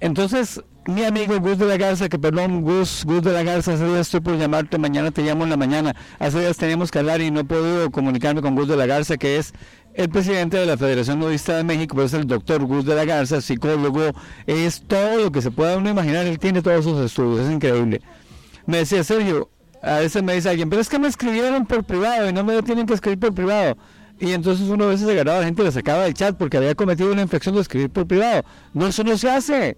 Entonces, mi amigo Gus de la Garza, que perdón, Gus, Gus de la Garza, hace días estoy por llamarte, mañana te llamo en la mañana. Hace días teníamos que hablar y no he podido comunicarme con Gus de la Garza, que es el presidente de la Federación Nudista de México, es el doctor Gus de la Garza, psicólogo, es todo lo que se pueda uno imaginar, él tiene todos sus estudios, es increíble. Me decía, Sergio, a veces me dice alguien, pero es que me escribieron por privado y no me lo tienen que escribir por privado. Y entonces uno a veces agarraba a la gente y la sacaba del chat porque había cometido una infracción de escribir por privado. No, eso no se hace.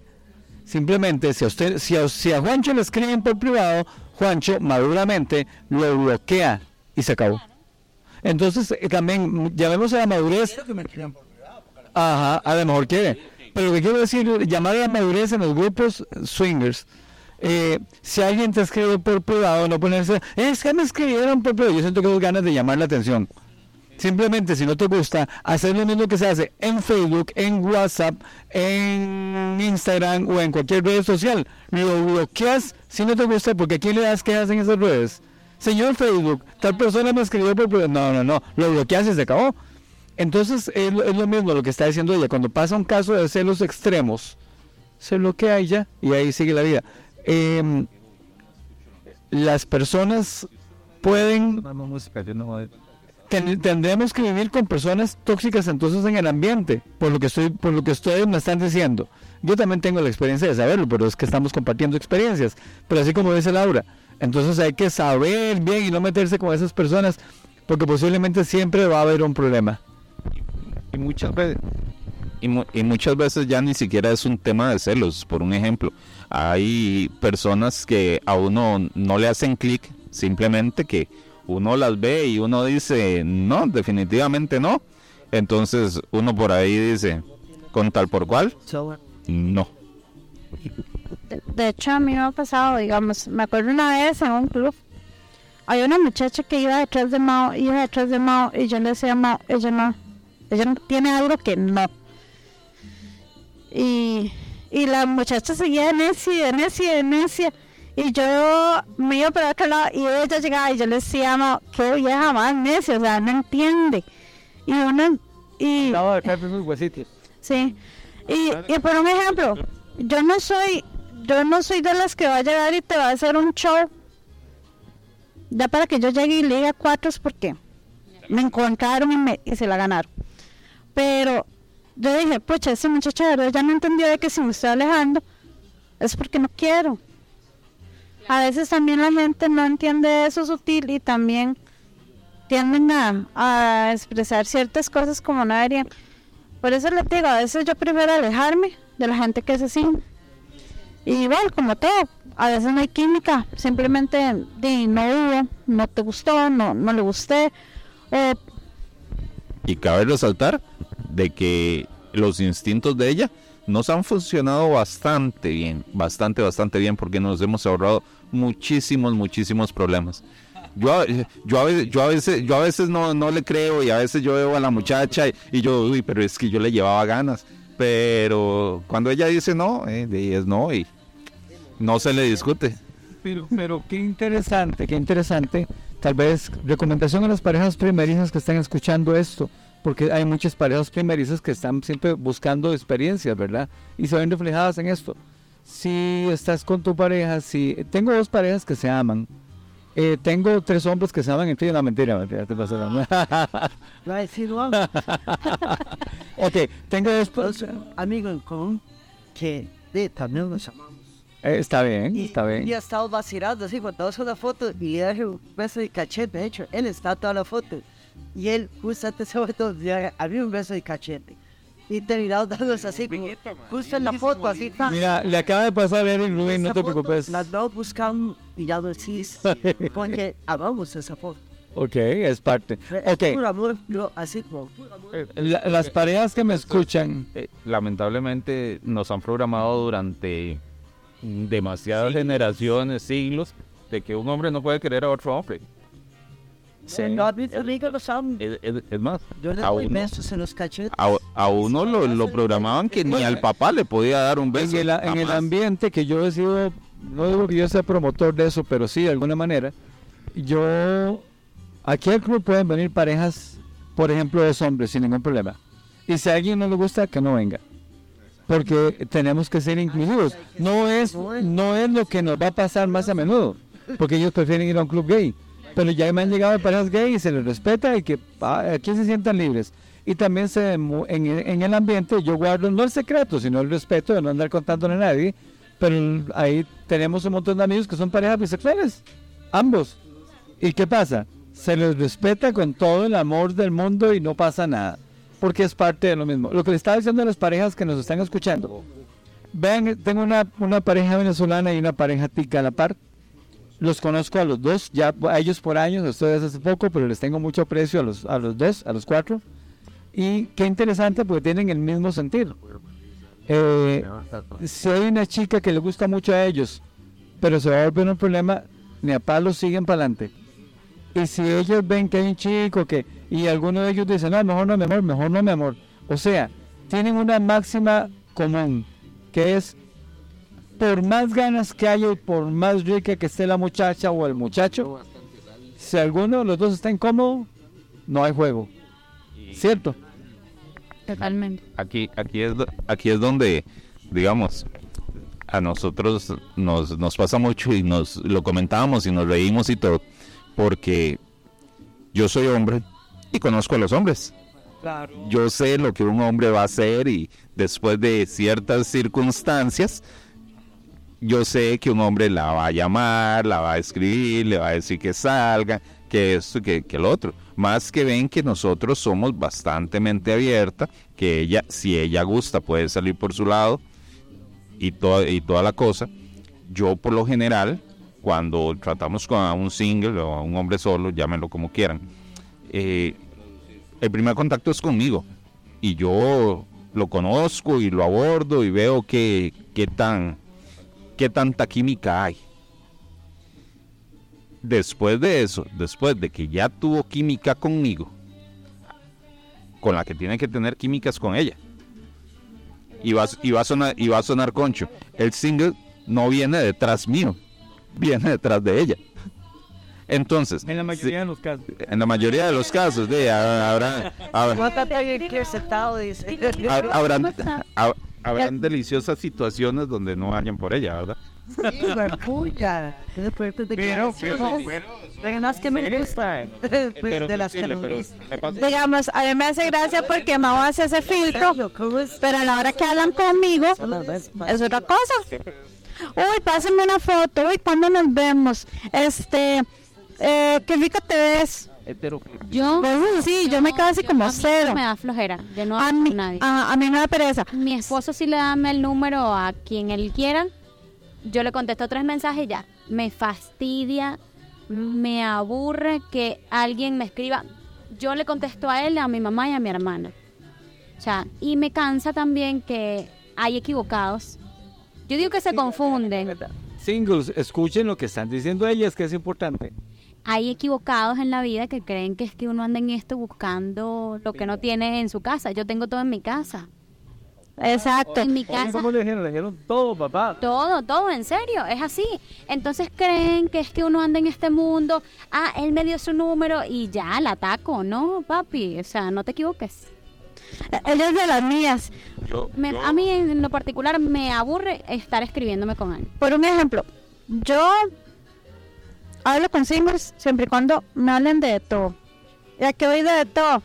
Simplemente, si a usted, si a, si a Juancho le escriben por privado, Juancho maduramente lo bloquea y se acabó. Entonces, eh, también mm, llamemos a la madurez. Ajá, a lo mejor quiere. Pero lo que quiero decir, llamar a la madurez en los grupos swingers. eh, si alguien te escribe por privado, no ponerse, es que me escribieron por privado. Yo siento que tengo ganas de llamar la atención. Simplemente, si no te gusta, hacer lo mismo que se hace en Facebook, en WhatsApp, en Instagram o en cualquier red social. Lo bloqueas si no te gusta, porque ¿a quién le das quejas en esas redes? Señor Facebook, tal persona me escribió por. No, no, no, lo bloqueas y se acabó. Entonces, es, lo- es lo mismo lo que está diciendo ella. Cuando pasa un caso de celos extremos, se bloquea ya, y ahí sigue la vida. Em, las personas pueden ten- tendremos que vivir con personas tóxicas entonces en el ambiente, por lo que estoy, por lo que ustedes me están diciendo. Yo también tengo la experiencia de saberlo, pero es que estamos compartiendo experiencias. Pero así como dice Laura, entonces hay que saber bien y no meterse con esas personas, porque posiblemente siempre va a haber un problema. Y muchas veces, y, mu- y muchas veces ya ni siquiera es un tema de celos. Por un ejemplo, hay personas que a uno no le hacen clic, simplemente que uno las ve y uno dice, no, definitivamente no. Entonces uno por ahí dice, con tal por cual, no. De, de hecho, a mí me ha pasado, digamos, me acuerdo una vez en un club, hay una muchacha que iba detrás de Mao, iba detrás de Mao, y yo le decía a Mao, ella no, ella no tiene algo que no. Y, y la muchacha seguía de necia, de necia, de necia, y yo me iba para aquel lado, y ella llegaba, y yo le decía Mao, qué vieja más necia, o sea, no entiende. Y uno, y... Sí. Y, y por un ejemplo, yo no soy, yo no soy de las que va a llegar y te va a hacer un show. Ya para que yo llegue y le diga cuatro es porque me encontraron y, me, y se la ganaron. Pero yo dije, pucha, ese muchacho de verdad ya no entendió de que si me estoy alejando es porque no quiero. A veces también la gente no entiende eso sutil y también tienden a, a expresar ciertas cosas como no deberían. Por eso les digo, a veces yo prefiero alejarme de la gente que es así. Y igual, como todo, a veces no hay química, simplemente di, no hubo, no te gustó, no, no le gusté. Y cabe resaltar de que los instintos de ella nos han funcionado bastante bien, bastante, bastante bien, porque nos hemos ahorrado muchísimos, muchísimos problemas. Yo, yo, a veces, yo a veces, yo a veces no, no le creo y a veces yo veo a la muchacha y, y yo, uy, pero es que yo le llevaba ganas. Pero cuando ella dice no, eh, es no y no se le discute. Pero, pero qué interesante, qué interesante. Tal vez recomendación a las parejas primerizas que están escuchando esto, porque hay muchas parejas primerizas que están siempre buscando experiencias, ¿verdad? Y se ven reflejadas en esto. Si estás con tu pareja, si tengo dos parejas que se aman, eh, tengo tres hombres que se aman entre ellos, no mentira, mentira, te pasa nada. Va a decir algo. ok, tengo dos, amigos en común que de, también nos amamos. Eh, está bien, Y, está bien. y ha estado vacilando así, cuando hace una foto y le dije un beso de cachete. De hecho, él está toda la foto. Y él, justo antes de esa foto, le da a mí un beso de cachete. Y terminamos dándonos así, como, justo en la foto, así. ta. Mira, le acaba de pasar a Eric Rubin, no te foto preocupes. La andamos buscando y ya lo decís. Porque amamos esa foto. Ok, es parte. Es Ok, puro amor, yo así como. amor. la- las parejas que me escuchan, Eh, lamentablemente nos han programado durante demasiadas generaciones, siglos, de que un hombre no puede querer a otro hombre. Amigos lo saben. Es, más, Yo le a doy uno, besos en los cachetes. a, a uno lo, lo programaban que ni al papá le podía dar un beso. en el, en el jamás. ambiente que yo he sido, no digo que yo sea promotor de eso, pero sí de alguna manera, yo, aquí al club pueden venir parejas, por ejemplo, dos hombres sin ningún problema. Y si a alguien no le gusta, que no venga. Porque tenemos que ser inclusivos. No es, no es lo que nos va a pasar más a menudo, porque ellos prefieren ir a un club gay. Pero ya me han llegado parejas gay y se les respeta y que ah, aquí se sientan libres. Y también se, en, en el ambiente yo guardo no el secreto, sino el respeto de no andar contándole a nadie. Pero ahí tenemos un montón de amigos que son parejas bisexuales, ambos. ¿Y qué pasa? Se les respeta con todo el amor del mundo y no pasa nada, porque es parte de lo mismo. Lo que le estaba diciendo a las parejas que nos están escuchando, vean, tengo una, una pareja venezolana y una pareja tica a la par. Los conozco a los dos, ya a ellos por años, ustedes hace poco, pero les tengo mucho aprecio a los, a los dos, a los cuatro. Y qué interesante porque tienen el mismo sentir. Eh, si hay una chica que le gusta mucho a ellos, pero se va a volver un problema, ni a palos siguen para adelante. Y si ellos ven que hay un chico que, y alguno de ellos dice, no, mejor no, mi amor, mejor no, mi amor. O sea, tienen una máxima común, que es, por más ganas que haya y por más rica que esté la muchacha o el muchacho, si alguno de los dos está incómodo, no hay juego. ¿Cierto? Totalmente. aquí, aquí, es, aquí es donde, digamos, a nosotros nos, nos pasa mucho y nos lo comentábamos y nos reímos y todo, porque yo soy hombre y conozco a los hombres. Yo sé lo que un hombre va a hacer y después de ciertas circunstancias, yo sé que un hombre la va a llamar, la va a escribir, le va a decir que salga, que esto, que, que lo otro. Más que ven que nosotros somos bastante mente abierta, que ella, si ella gusta, puede salir por su lado y, toda y toda la cosa. Yo por lo general, cuando tratamos con un single o a un hombre solo, llámenlo como quieran, eh, el primer contacto es conmigo y yo lo conozco y lo abordo y veo que, qué tan qué tanta química hay. Después de eso, después de que ya tuvo química conmigo, con la que tiene que tener químicas con ella. Y va, y va a sonar, y va a sonar concho. El single no viene detrás mío, viene detrás de ella. Entonces, En la mayoría de los casos. en la mayoría de los casos, de, habrá, habrán, hab- habrán deliciosas situaciones donde no vayan por ella, ¿verdad? Puya. De Pero, pero, pero, Pero no es que me gusta. Pues de las. Digamos, a mí me hace gracia porque Mao hace ese filtro, pero a la hora que hablan conmigo es otra cosa. Uy, pásenme una foto, uy, ¿cuándo nos vemos? Este, eh, qué rico te ves. Yo, Pues, sí, yo me quedo así como a mí cero. me da flojera de no A mí, con nadie. a, a mí me da pereza. Mi esposo sí le da el número a quien él quiera. Yo le contesto tres mensajes y ya. Me fastidia, me aburre que alguien me escriba. Yo le contesto a él, a mi mamá y a mi hermana. O sea, y me cansa también que hay equivocados. Yo digo que se confunden. Singles, escuchen lo que están diciendo ellas, que es importante. Hay equivocados en la vida que creen que es que uno anda en esto buscando lo que no tiene en su casa. Yo tengo todo en mi casa. Exacto. En mi casa. ¿Cómo le dijeron? Le dijeron todo, papá. Todo, todo, en serio, es así. Entonces creen que es que uno anda en este mundo, ah, él me dio su número y ya, la ataco, ¿no, papi? O sea, no te equivoques. Ella es de las mías. Me- a mí en lo particular me aburre estar escribiéndome con él. Por un ejemplo, yo hablo con singles siempre y cuando me hablen de todo. Ya que voy de todo,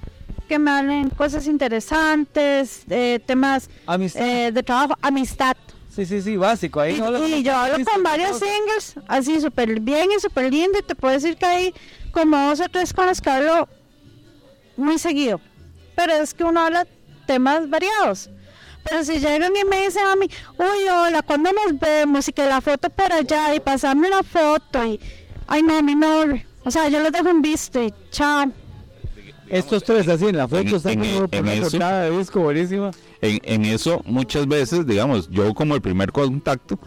que me hablen cosas interesantes, temas Amistad. eh, de trabajo, amistad. Sí, sí, sí, básico. Ahí Y, no lo- y yo hablo con varios singles, así súper bien y súper lindo, y te puedo decir que hay como dos o tres con los que hablo muy seguido. Pero es que uno habla temas variados. Pero si llegan y me dicen a mí, uy, hola, ¿cuándo nos vemos? Y que la foto por allá, y pasarme una foto, y, ay, no, a mí me aburre. O sea, yo los dejo en visto y chao. Estos tres así en la foto En- están en- en una eso- de disco buenísima. En, en eso muchas veces, digamos, yo como el primer contacto,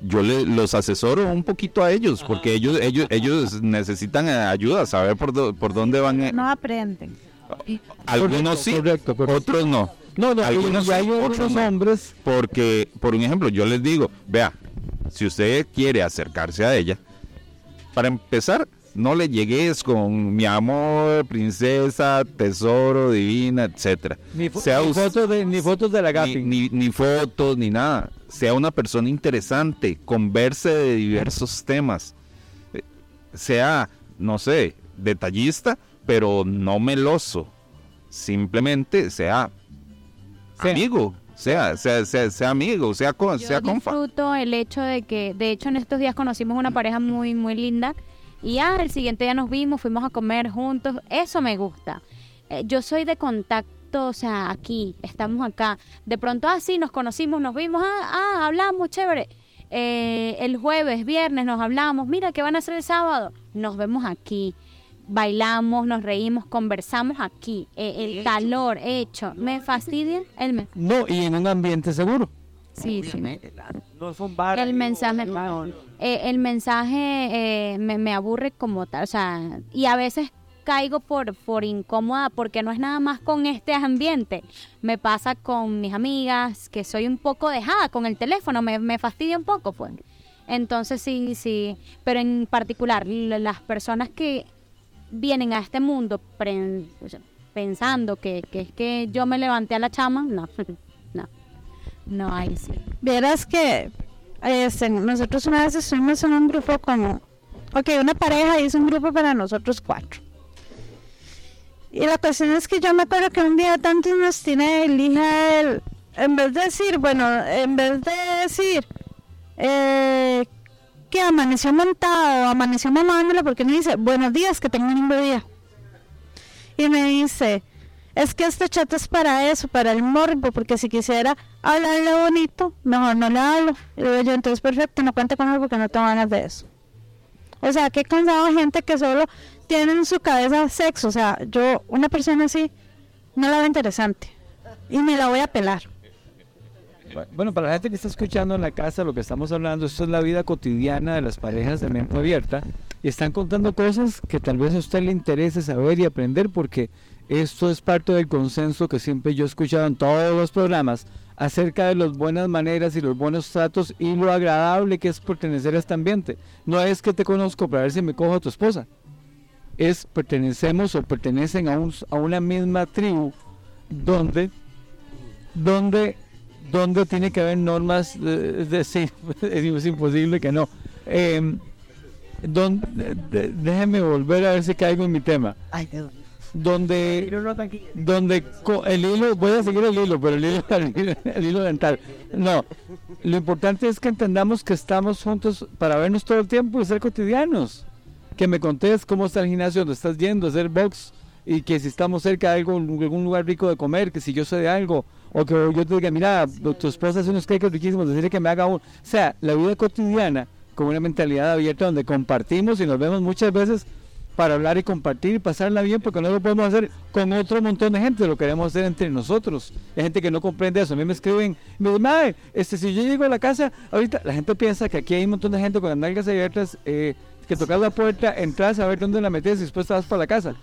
yo le, los asesoro un poquito a ellos, porque ellos, ellos, ellos necesitan eh, ayuda, saber por, do- por dónde van. eh. No aprenden. Algunos sí, otros no. No, no, Algunos hay otros no. hombres Porque, por un ejemplo, yo les digo, vea, si usted quiere acercarse a ella, para empezar, no le llegues con mi amor, princesa, tesoro, divina, etcétera. Ni, fo- Sea ni fotos de, ni fotos de la ni, Gapi. ni- ni fotos, ni nada. Sea una persona interesante, converse de diversos temas. Eh, Sea, no sé, detallista, pero no meloso. Simplemente sea Sea. amigo, sea, sea, sea, sea amigo, sea, con, Yo sea confa. disfruto el hecho de que, de hecho, en estos días conocimos una pareja muy, muy linda y ya el siguiente día nos vimos, fuimos a comer juntos. Eso me gusta. Eh, yo soy de contacto, o sea, aquí, estamos acá. De pronto, así nos conocimos, nos vimos, ah, ah, hablamos, chévere. Eh, el jueves, viernes nos hablamos, mira, ¿qué van a hacer el sábado? Nos vemos aquí. Bailamos, nos reímos, conversamos aquí. Eh, el calor hecho. ¿Me fastidia? No, y en un ambiente seguro. Sí, sí. No son bares. El mensaje, eh, el mensaje eh, me, me aburre como tal, o sea, y a veces caigo por, por incómoda porque no es nada más con este ambiente. Me pasa con mis amigas que soy un poco dejada con el teléfono, me, me fastidia un poco, pues. Entonces sí, sí, pero en particular las personas que vienen a este mundo pensando que, que es que yo me levanté a la chama, no, no, no hay sí. Vieras que este, nosotros una vez estuvimos en un grupo como, ok, una pareja hizo un grupo para nosotros cuatro. Y la cuestión es que yo me acuerdo que un día tanto nos tiene el hija él, en vez de decir, bueno, en vez de decir eh, amaneció montado, amaneció mamándolo, porque me dice, buenos días, que tengan un lindo día. Y me dice, es que este chat es para eso, para el morbo, porque si quisiera hablarle bonito, mejor no le hablo. Y digo yo, entonces perfecto, no cuente conmigo porque no tengo ganas de eso. O sea, he cansado gente que solo tiene en su cabeza sexo. O sea, yo, una persona así, no la veo interesante. Y me la voy a pelar. Bueno, para la gente que está escuchando en la casa, lo que estamos hablando, esto es la vida cotidiana de las parejas de mente abierta. Y están contando cosas que tal vez a usted le interese saber y aprender, porque esto es parte del consenso que siempre yo he escuchado en todos los programas acerca de las buenas maneras y los buenos tratos y lo agradable que es pertenecer a este ambiente. No es que te conozco para ver si me cojo a tu esposa. Es pertenecemos o pertenecen a, un, a una misma tribu donde donde donde tiene que haber normas de, de- sí, es imposible que no Em, donde, de- déjeme volver a ver si caigo en mi tema. Ay, Dios. donde donde el hilo voy a seguir el hilo pero el hilo, el hilo, el hilo dental. No lo importante es que entendamos que estamos juntos para vernos todo el tiempo y ser cotidianos. Que me contés cómo está el gimnasio donde estás yendo hacer box y que si estamos cerca de algo, algún lugar rico de comer, que si yo sé de algo, o que yo te diga, mira, tu esposa hace unos cakes riquísimos, decirle que me haga uno. O sea, la vida cotidiana con una mentalidad abierta donde compartimos y nos vemos muchas veces para hablar y compartir y pasarla bien, porque no lo podemos hacer con otro montón de gente, lo queremos hacer entre nosotros. Hay gente que no comprende eso. A mí me escriben, me dicen, "Mae, este, si yo llego a la casa, ahorita la gente piensa que aquí hay un montón de gente con las nalgas abiertas, eh, que tocas la puerta, entras a ver dónde la metes y después te vas para la casa.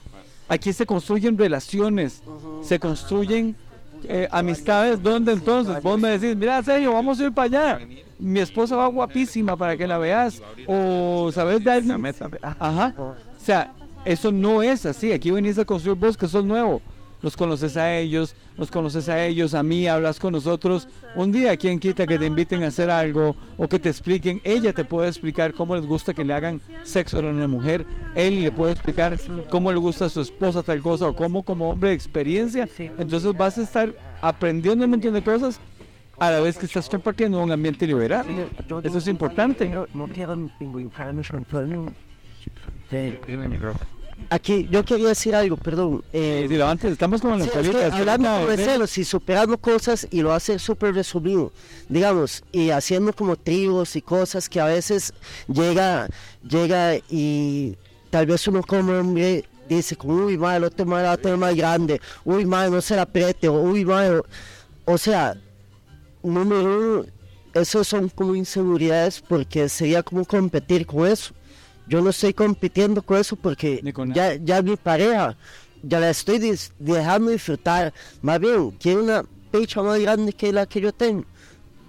Aquí se construyen relaciones, se construyen eh, amistades. ¿Dónde entonces? Vos me decís, mira, Sergio, vamos a ir para allá. Mi esposa va guapísima para que la veas. O, ¿sabes? Alguien? Ajá. O sea, eso no es así. Aquí venís a construir vos que sos nuevo. Los conoces a ellos, los conoces a ellos, a mí, hablas con nosotros. Un día, quien quita que te inviten a hacer algo o que te expliquen? Ella te puede explicar cómo les gusta que le hagan sexo a una mujer. Él le puede explicar cómo le gusta a su esposa tal cosa o cómo como hombre de experiencia. Entonces vas a estar aprendiendo un montón de cosas a la vez que estás compartiendo un ambiente liberal. Eso es importante. Aquí yo quería decir algo, perdón. Eh, Sí, antes estamos con la Sí, es que hablando como de ve- celos y superando cosas y lo hace súper resumido, digamos, y haciendo como tribus y cosas que a veces llega, llega y tal vez uno como hombre dice, como, uy, madre, el otro madre va a tener más grande, uy, madre, no se la apriete, o uy, madre, o, o sea, número uno, eso son como inseguridades porque sería como competir con eso. Yo no estoy compitiendo con eso porque ya, ya mi pareja, ya la estoy dejando disfrutar. Más bien, quiere una pecha más grande que la que yo tengo.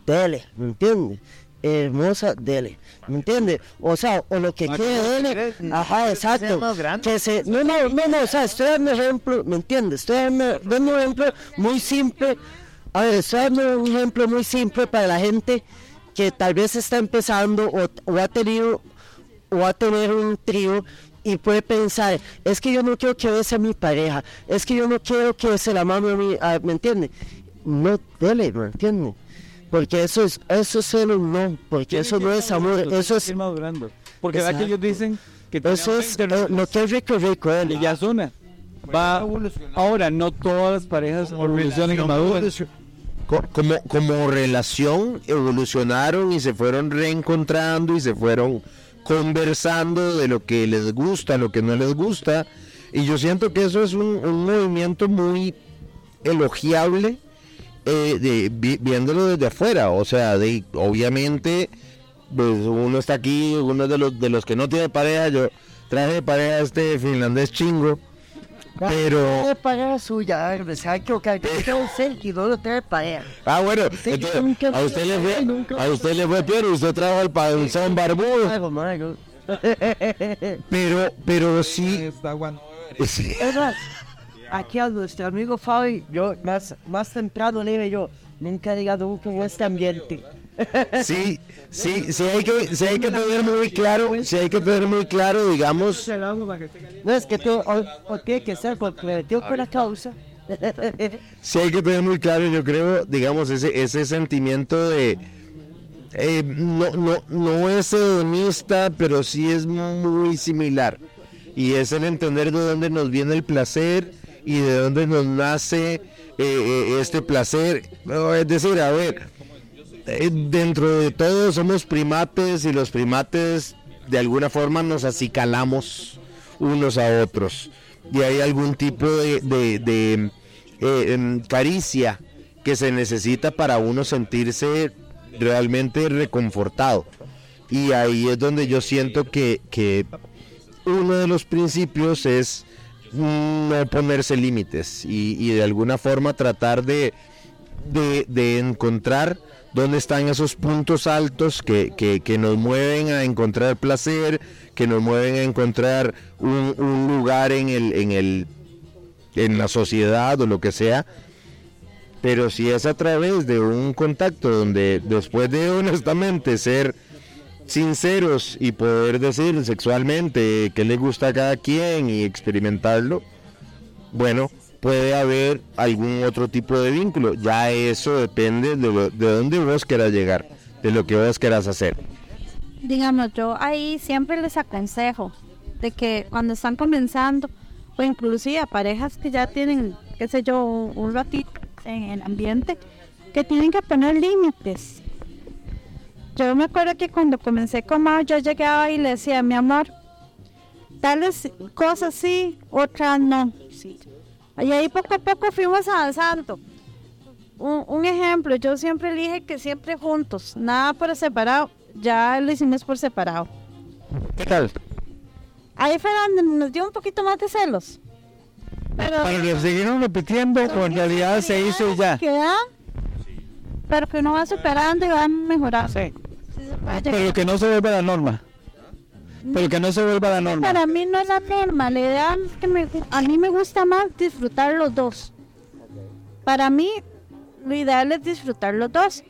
Dele, ¿me entiendes? Hermosa, dele, ¿me entiendes? O sea, o lo que quiere, dele. Ajá, exacto. Que se, no, no, no, no, o sea, estoy dando un ejemplo, ¿me entiendes? Estoy dando, dando un ejemplo muy simple. A ver, estoy dando un ejemplo muy simple para la gente que tal vez está empezando o, o ha tenido o va a tener un trío y puede pensar, es que yo no quiero que bese a mi pareja, es que yo no quiero que se la mame a mi, a- ¿me entiende? No, dele, ¿me entiende? Porque eso es, eso es celo, no, porque eso no es amor, eso es, madurando. Porque verdad que Exacto. ellos dicen que eso es, eh, lo que es rico, rico, y dele. ya es una. Va, ahora, no todas las parejas evolucionan y maduran. Como, como relación evolucionaron y se fueron reencontrando y se fueron conversando de lo que les gusta, lo que no les gusta. Y yo siento que eso es un, un movimiento muy elogiable eh, viéndolo desde afuera. O sea, de, obviamente, pues uno está aquí, uno de los, de los que no tiene pareja, yo traje pareja a este finlandés chingo. Pero... Es pareja suya, se va a equivocar, yo tengo ser y no lo tiene pareja. Ah, bueno, que entonces, nunca a usted le fue, nunca- a usted le fue peor, usted trajo el panzón barbudo. Algo malo. Pero, pero sí, sí, Es más, aquí a nuestro amigo Fabi, yo más, más temprano le digo yo, nunca diga nunca en este ambiente. Sí, sí, sí hay que, sí hay que tener muy claro, sí hay que tener muy claro, digamos, No es que tú, o, o tiene que ser comprometido con la causa. sí hay que tener muy claro, yo creo, digamos, ese, ese sentimiento de, eh, no, no, no es hedonista, pero sí es muy similar. Y es el entender de dónde nos viene el placer y de dónde nos nace eh, eh, este placer. No, Es decir, a ver, dentro de todo somos primates y los primates de alguna forma nos acicalamos unos a otros. Y hay algún tipo de, de- eh, em, caricia que se necesita para uno sentirse realmente reconfortado. Y ahí es donde yo siento que, que uno de los principios es no ponerse límites y, y de alguna forma tratar de, de, de encontrar dónde están esos puntos altos que, que- nos mueven a encontrar placer, que nos mueven a encontrar un, un lugar en el, en el en la sociedad o lo que sea. Pero si es a través de un contacto donde después de honestamente ser sinceros y poder decir sexualmente qué le gusta a cada quien y experimentarlo, bueno, puede haber algún otro tipo de vínculo. Ya eso depende de, lo- de dónde vos quieras llegar, de lo que vos quieras hacer. digamos, yo ahí siempre les aconsejo de que cuando están comenzando, o inclusive a parejas que ya tienen, qué sé yo, un, un ratito en el ambiente, que tienen que poner límites. Yo me acuerdo que cuando comencé con Mao, yo llegaba y le decía, mi amor, tales cosas sí, otras no. Y ahí poco a poco fuimos avanzando. Un, un ejemplo, yo siempre le dije que siempre juntos, nada por separado. Ya lo hicimos por separado. ¿Qué tal? Ahí fue donde nos dio un poquito más de celos. Pero Para que siguieron repitiendo, o en realidad se hizo ya. que da, pero que uno va superando y va mejorando. Sí. Pero que no se vuelva la norma. Pero que no se vuelva la norma. Para mí no es la norma, la idea es que me, a mí me gusta más disfrutar los dos. Para mí, lo ideal es disfrutar los dos.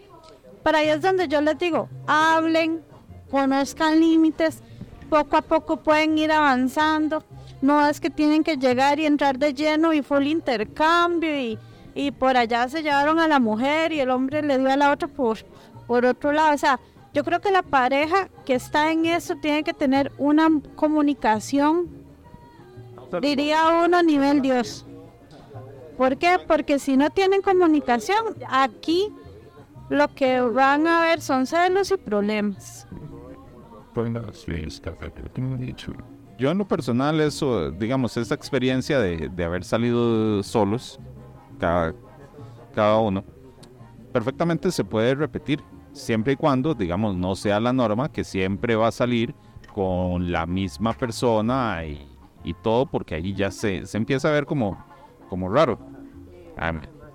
Para ahí es donde yo les digo, hablen, conozcan límites, poco a poco pueden ir avanzando. No es que tienen que llegar y entrar de lleno y full intercambio y, y por allá se llevaron a la mujer y el hombre le dio a la otra por, por otro lado. O sea, yo creo que la pareja que está en eso tiene que tener una comunicación, diría uno a nivel Dios. ¿Por qué? Porque si no tienen comunicación, aquí lo que van a ver son celos y problemas. Yo en lo personal eso, digamos, esa experiencia de, de haber salido solos, cada, cada uno, perfectamente se puede repetir. Siempre y cuando, digamos, no sea la norma que siempre va a salir con la misma persona y, y todo, porque ahí ya se, se empieza a ver como, como raro,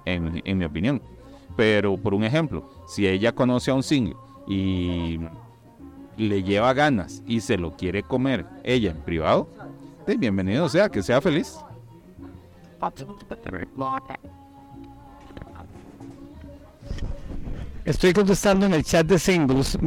en, en mi opinión. Pero, por un ejemplo, si ella conoce a un single y le lleva ganas y se lo quiere comer ella en privado, de bienvenido sea, que sea feliz. Estoy contestando en el chat de singles.